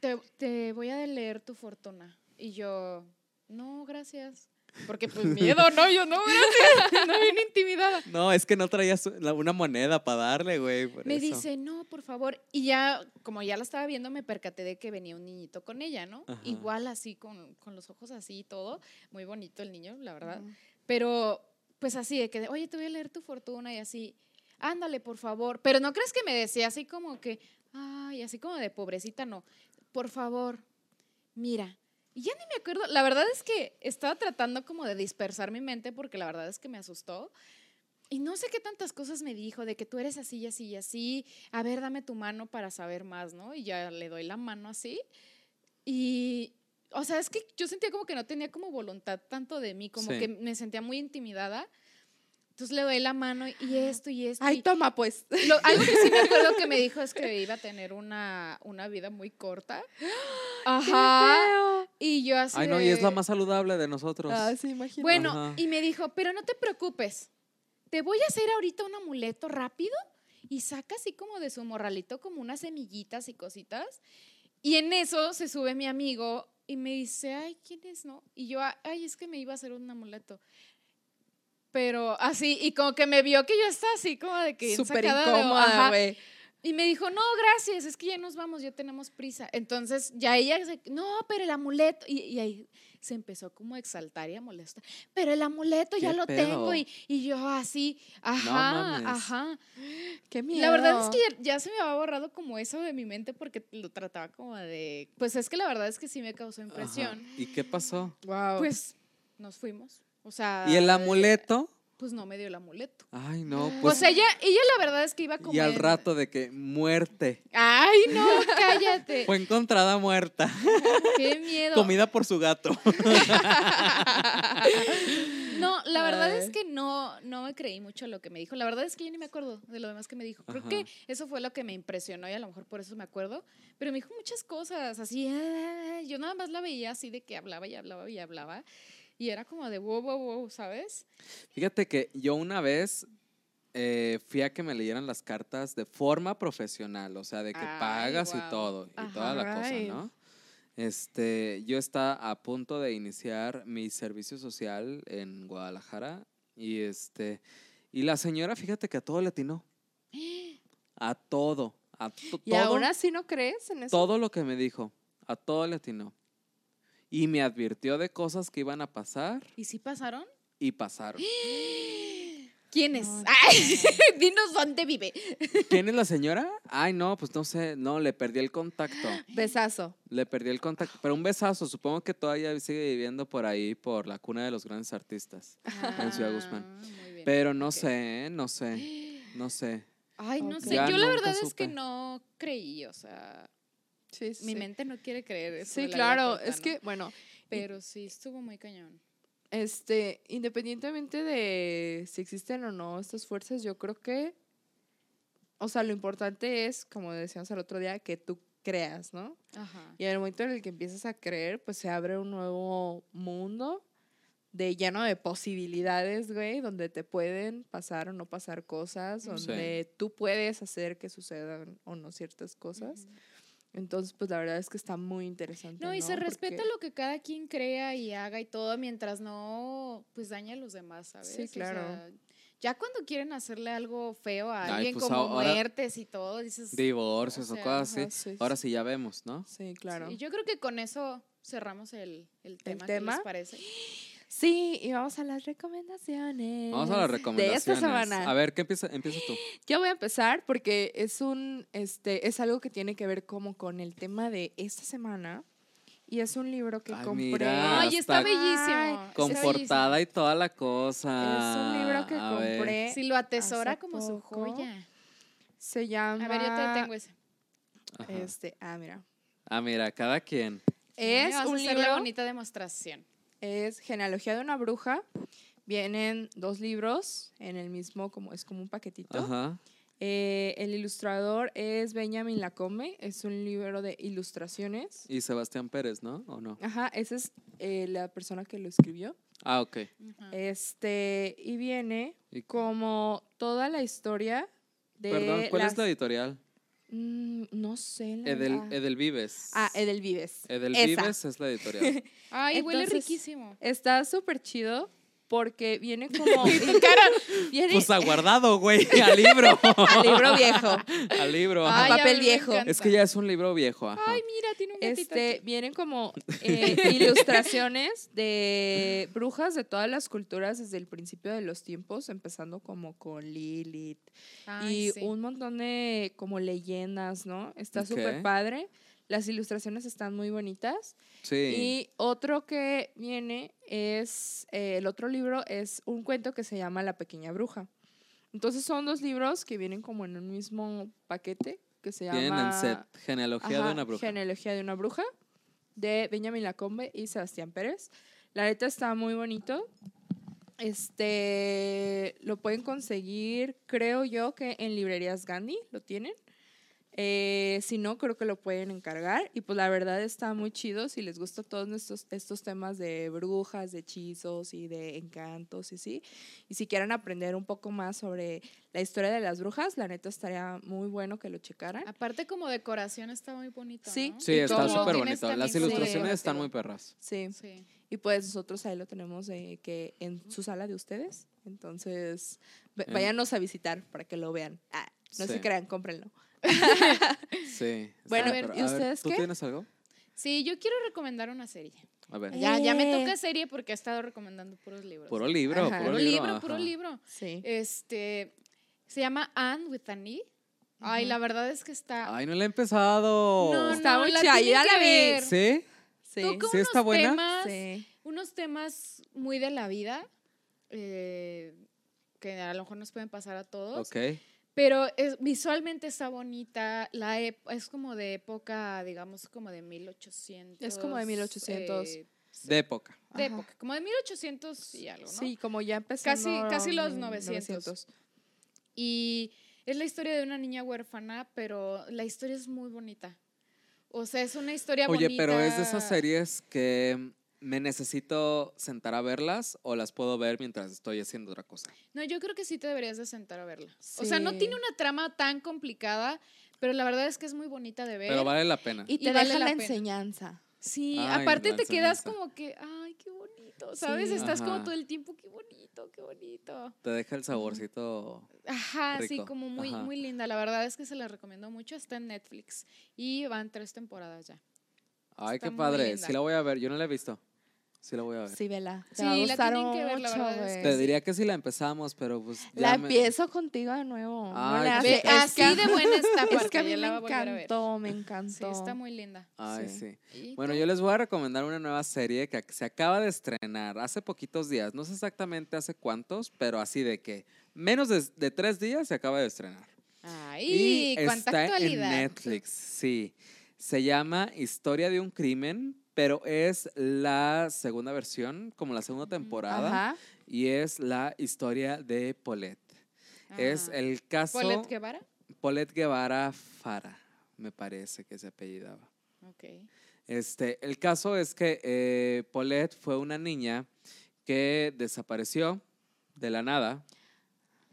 te, te voy a leer tu fortuna. Y yo, no, gracias. Porque pues miedo, no, yo no, gracias. No, bien intimidada. No, es que no traías la- una moneda para darle, güey. Me eso. dice, no, por favor. Y ya, como ya la estaba viendo, me percaté de que venía un niñito con ella, ¿no? Ajá. Igual así, con, con los ojos así y todo. Muy bonito el niño, la verdad. Pero, pues así, de que, oye, te voy a leer tu fortuna y así, ándale, por favor. Pero no crees que me decía así como que, ay, así como de pobrecita, no. Por favor, mira. Y ya ni me acuerdo. La verdad es que estaba tratando como de dispersar mi mente porque la verdad es que me asustó. Y no sé qué tantas cosas me dijo, de que tú eres así y así y así. A ver, dame tu mano para saber más, ¿no? Y ya le doy la mano así. Y, o sea, es que yo sentía como que no tenía como voluntad tanto de mí, como Sí. que me sentía muy intimidada. Entonces le doy la mano y esto y esto. Ay, y toma, pues. lo- algo que sí me acuerdo que me dijo es que iba a tener una, una vida muy corta. Ajá. Y yo así. Ay, no, y es la más saludable de nosotros. Ah, sí, imagino. bueno, Ajá. y me dijo, pero no te preocupes, te voy a hacer ahorita un amuleto rápido y saca así como de su morralito como unas semillitas y cositas. Y en eso se sube mi amigo y me dice, ay, ¿quién es? No? Y yo, ay, es que me iba a hacer un amuleto. Pero así, y como que me vio que yo estaba así como de que Súper incómoda, güey. Y me dijo, no, gracias, es que ya nos vamos, ya tenemos prisa. Entonces ya ella, se, no, pero el amuleto, y, y ahí se empezó como a exaltar y a molestar, pero el amuleto ya ¿Qué lo pedo? tengo, y, y yo así, ajá, ajá. Qué miedo. La verdad es que ya, ya se me había borrado como eso de mi mente porque lo trataba como de, pues es que la verdad es que sí me causó Ajá. impresión. ¿Y qué pasó? Wow. Pues nos fuimos, o sea. ¿Y el amuleto? Pues no me dio el amuleto. Ay, no, pues. Pues ella, ella la verdad es que iba como. y al rato de que muerte. Ay, no, cállate. Fue encontrada muerta. Qué miedo. Comida por su gato. No, la verdad es que no, no me creí mucho lo que me dijo. La verdad es que yo ni me acuerdo de lo demás que me dijo. Creo Ajá. que eso fue lo que me impresionó y a lo mejor por eso me acuerdo. Pero me dijo muchas cosas, así. ah, yo nada más la veía así de que hablaba y hablaba y hablaba. Y era como de wow, wow, wow, ¿sabes? Fíjate que yo una vez eh, fui a que me leyeran las cartas de forma profesional, o sea, de que Ay, pagas y todo, y Ajá. toda la cosa. ¿no? Este, yo estaba a punto de iniciar mi servicio social en Guadalajara y este, y la señora, fíjate que a todo le atinó. A todo, a to- ¿Y todo, aún así no crees en eso? todo lo que me dijo, a todo le atinó. Y me advirtió de cosas que iban a pasar ¿Y sí pasaron? y pasaron. ¿Quién es? No, Ay, dinos dónde vive. ¿Quién es la señora? Ay, no, pues no sé, no, le perdí el contacto. Besazo. Le perdí el contacto, pero un besazo, supongo que todavía sigue viviendo por ahí, por la cuna de los grandes artistas. En Ciudad Guzmán. Ah, muy bien. Pero no ok. sé, ¿eh? no sé, no sé. Ay, no sé. Yo la verdad es que no creí, o sea, Sí, sí. mi mente no quiere creer eso. Sí, claro. corta, Es ¿no? que, bueno, Pero sí, estuvo muy cañón. este, independientemente de si existen o no estas fuerzas, yo creo que, o sea, lo importante es, como decíamos el otro día, que tú creas, ¿no? Ajá. Y en el momento en el que empiezas a creer, pues se abre un nuevo mundo de lleno de posibilidades, güey, donde te pueden pasar o no pasar cosas, Sí. donde tú puedes hacer que sucedan o no ciertas cosas. Ujú. Entonces, pues la verdad es que está muy interesante. No, y se respeta Porque- lo que cada quien crea y haga y todo mientras no, pues dañe a los demás, ¿sabes? Sí, O claro. sea, ya cuando quieren hacerle algo feo a Ay, alguien pues como ahora- muertes y todo, dices... Divorcios O o, sea, cosas ajá, así. sí, Ahora sí. sí ya vemos, ¿no? Sí, claro. Y yo creo que con eso cerramos el, el tema. ¿qué tema? les parece? Sí, y vamos a las recomendaciones. Vamos a las recomendaciones. De esta semana. A ver, ¿qué empieza, empieza tú? Yo voy a empezar porque es un, este, es algo que tiene que ver como con el tema de esta semana. Y es un libro que Ay, compré. mira, Ay, está bellísimo. Con portada y toda la cosa. Es un libro que A ver. compré. Si lo atesora como su joya. Se llama. A ver, yo te tengo ese. Ajá. Este, ah, mira. Ah, mira, cada quien. Es Vamos a un hacer la libro. bonita demostración. Es Genealogía de una bruja. Vienen dos libros en el mismo, como es como un paquetito. Ajá. Eh, el ilustrador es Benjamin Lacombe. Es un libro de ilustraciones. Y Sebastián Pérez, ¿no? ¿O no? Ajá, esa es eh, la persona que lo escribió. Ah, ok. Este, y viene Y- como toda la historia de. Perdón, ¿cuál las- es la editorial? Mm, no sé. la Edel, verdad. Edelvives. Ah, Edelvives. Esa. Edelvives es la editorial. Ay, huele Entonces, riquísimo. Está súper chido porque viene como. viene pues aguardado, güey, al libro. al libro viejo. al libro. Ay, papel a me viejo. Es que ya es un libro viejo. Ajá. Ay, mira, tiene un gatito Este, aquí. vienen como eh, ilustraciones de brujas de todas las culturas desde el principio de los tiempos, empezando como con Lilith Ay, y sí. un montón de como leyendas, ¿no? Está Ok. súper padre. Las ilustraciones están muy bonitas. sí. Y otro que viene es, eh, el otro libro es un cuento que se llama La pequeña bruja. Entonces son dos libros que vienen como en un mismo paquete que se llama... en set. Genealogía Ajá, de una bruja. Genealogía de una bruja de Benjamin Lacombe y Sebastián Pérez. La neta está muy bonito. Este lo pueden conseguir, creo yo que en librerías Gandhi lo tienen. Eh, si no, creo que lo pueden encargar. Y pues la verdad está muy chido. Si les gustan todos estos, estos temas de brujas, de hechizos y de encantos y sí. Y si quieren aprender un poco más sobre la historia de las brujas, la neta estaría muy bueno que lo checaran. Aparte como decoración está muy bonito, Sí. ¿no? Sí, está súper bonito. Las ilustraciones decorativo. están muy perras. Sí. Sí. Y pues nosotros ahí lo tenemos eh, que en su sala de ustedes. Entonces, váyanos a visitar para que lo vean. Ah, no Sí. se crean, cómprenlo. Sí. Bueno, ¿y. A ver, ustedes ¿Tú qué? tienes algo? Sí, yo quiero recomendar una serie. A ver. Ya, ya me Eh. toca serie porque he estado recomendando puros libros. Puro libro, Ajá. puro Puro libro. libro, puro libro. Sí. Este, se llama Anne with an E. Ay, la verdad es que está... Ay, no le he empezado. no, Está no, muy la ya que la vi. ver. ¿Sí? Sí. Toca ¿Sí unos está buena? temas, Sí. unos temas muy de la vida eh, que a lo mejor nos pueden pasar a todos. Ok. Pero es, visualmente está bonita, la ep- es como de época, digamos, como de 1800. Es como de 1800. eh, De época. de Ajá. época, como de 1800 y algo, ¿no? Sí, como ya empezando. Casi- casi los en 900. Y es la historia de una niña huérfana, pero la historia es muy bonita. O sea, es una historia Oye, bonita. pero es de esas series que ¿me necesito sentar a verlas o las puedo ver mientras estoy haciendo otra cosa? No, yo creo que sí te deberías de sentar a verla. O sea, no tiene Sí. una trama tan complicada, pero la verdad es que es muy bonita de ver. Pero vale la pena. Y Y te vale deja la enseñanza. Sí, Ay, aparte te quedas como que, ay, qué bonito, ¿sabes? Sí. Estás como todo el tiempo, qué bonito, qué bonito. Te deja el saborcito. Ajá, sí, como muy, ajá. muy linda. La verdad es que se la recomiendo mucho. Está en Netflix y van tres temporadas ya. Ay, Está qué padre. linda. Sí la voy a ver. Yo no la he visto. Sí la voy a ver. Sí, vela. Te Sí, va a la tienen que ver, la mucho, verdad es. Te diría que si la empezamos, pero pues ya La me- empiezo contigo de nuevo. no Ay, le es así que- de buena está Es porque que a mí me encantó, me Sí, encantó. está muy linda. Ay, Sí. sí. ¿Y Bueno, yo les voy a recomendar una nueva serie que se acaba de estrenar hace poquitos días. No sé exactamente hace cuántos, pero así de que menos de, de tres días se acaba de estrenar. Ay, cuánta está actualidad. en Netflix, sí. Se llama Historia de un crimen, pero es la segunda versión, como la segunda temporada, Ajá. y es la historia de Paulette. Es Ah. el caso ¿Paulette Guevara? Paulette Guevara Fara, me parece que se apellidaba. Ok. Este, el caso es que eh, Paulette fue una niña que desapareció de la nada.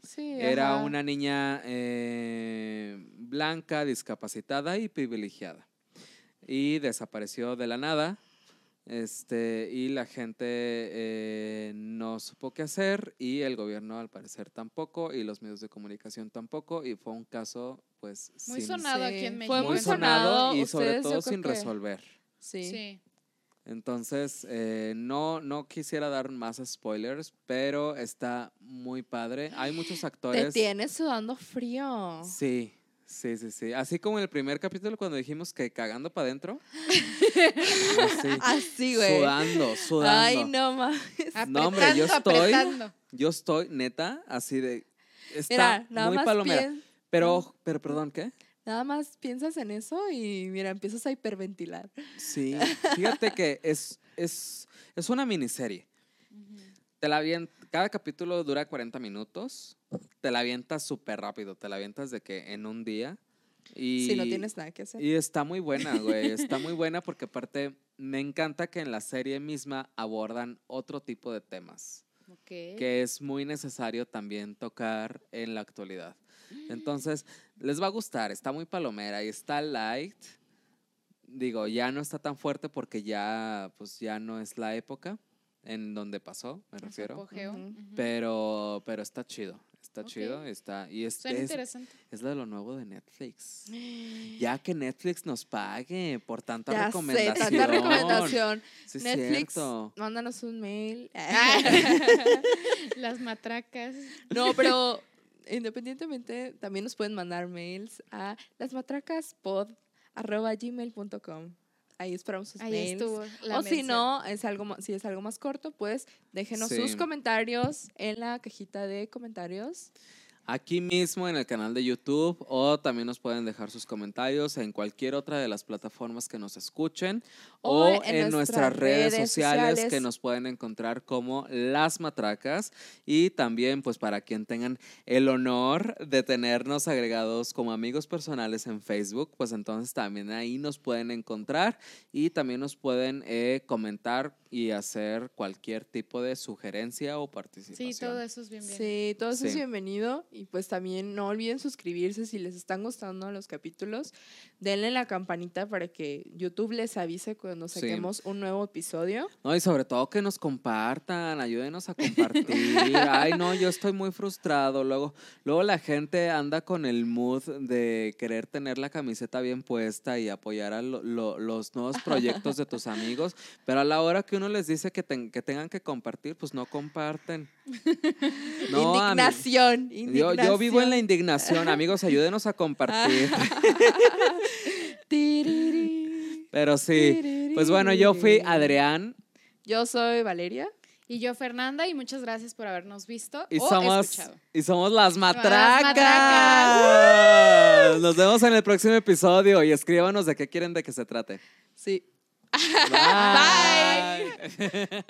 Sí, Era ajá. una niña eh, blanca, discapacitada y privilegiada. Y desapareció de la nada. Este, y la gente eh, no supo qué hacer y el gobierno al parecer tampoco y los medios de comunicación tampoco y fue un caso pues Muy sin- sonado Sí. aquí en México. Fue muy sonado y sobre todo sin que- resolver. Sí. Sí. Entonces, eh, no, no quisiera dar más spoilers, pero está muy padre. Hay muchos Te actores. tienes sudando frío. Sí, sí, sí, sí. Así como en el primer capítulo cuando dijimos que cagando para adentro. así, Así, güey. sudando, sudando. Ay, no mames. No, hombre, yo estoy- apretando. Yo estoy neta así de. Está Mira, nada muy más, palomera. pien- Pero, pero, perdón, ¿qué? nada más piensas en eso y mira, empiezas a hiperventilar. Sí, fíjate que es, es, es una miniserie. Te la avien- cada capítulo dura 40 minutos. Te la avientas súper rápido. Te la avientas de que en un día. Y, si no tienes nada que hacer. Y está muy buena, güey. Está muy buena porque aparte me encanta que en la serie misma abordan otro tipo de temas Ok. que es muy necesario también tocar en la actualidad. Entonces, les va a gustar. Está muy palomera y está light. Digo, ya no está tan fuerte porque ya, pues ya no es la época en donde pasó, me refiero. apogeo. Pero, pero está chido. Está Ok. chido. Está, y es, Suena es, interesante. es de lo nuevo de Netflix. Ya que Netflix nos pague por tanta ya sé, recomendación. tanta recomendación. Sí, Netflix, cierto. mándanos un mail. Las matracas. no, pero independientemente, también nos pueden mandar mails a lasmatracaspod.gmail.com. Ahí esperamos sus Ahí mails. estuvo. La o si no, es algo, si es algo más corto, pues déjenos sus comentarios en la cajita de comentarios. Aquí mismo en el canal de YouTube o también nos pueden dejar sus comentarios en cualquier otra de las plataformas que nos escuchen O o, en en, nuestras nuestras redes, redes sociales, que nos pueden encontrar como Las Matracas y también pues para quien tengan el honor de tenernos agregados como amigos personales en Facebook, pues entonces también ahí nos pueden encontrar y también nos pueden eh, comentar y hacer cualquier tipo de sugerencia o participación. Sí, todo eso es bien bien. Sí, todo eso es Sí. bienvenido. Y pues también no olviden suscribirse si les están gustando los capítulos. Denle la campanita para que YouTube les avise cuando Sí. saquemos un nuevo episodio. No, y sobre todo que nos compartan, ayúdenos a compartir. Ay, no, yo estoy muy frustrado. Luego, luego la gente anda con el mood de querer tener la camiseta bien puesta y apoyar a lo- lo- los nuevos proyectos de tus amigos, pero a la hora que uno les dice que, ten- que tengan que compartir, pues no comparten. No, indignación, yo, yo vivo en la indignación. amigos, ayúdenos a compartir. Tiriri, Pero sí, pues bueno, yo fui Adrián Yo soy Valeria. Y yo, Fernanda, y muchas gracias por habernos visto Y o somos, escuchado. y somos las matracas. matracas. Nos vemos en el próximo episodio y escríbanos de qué quieren de que se trate. Sí. Bye.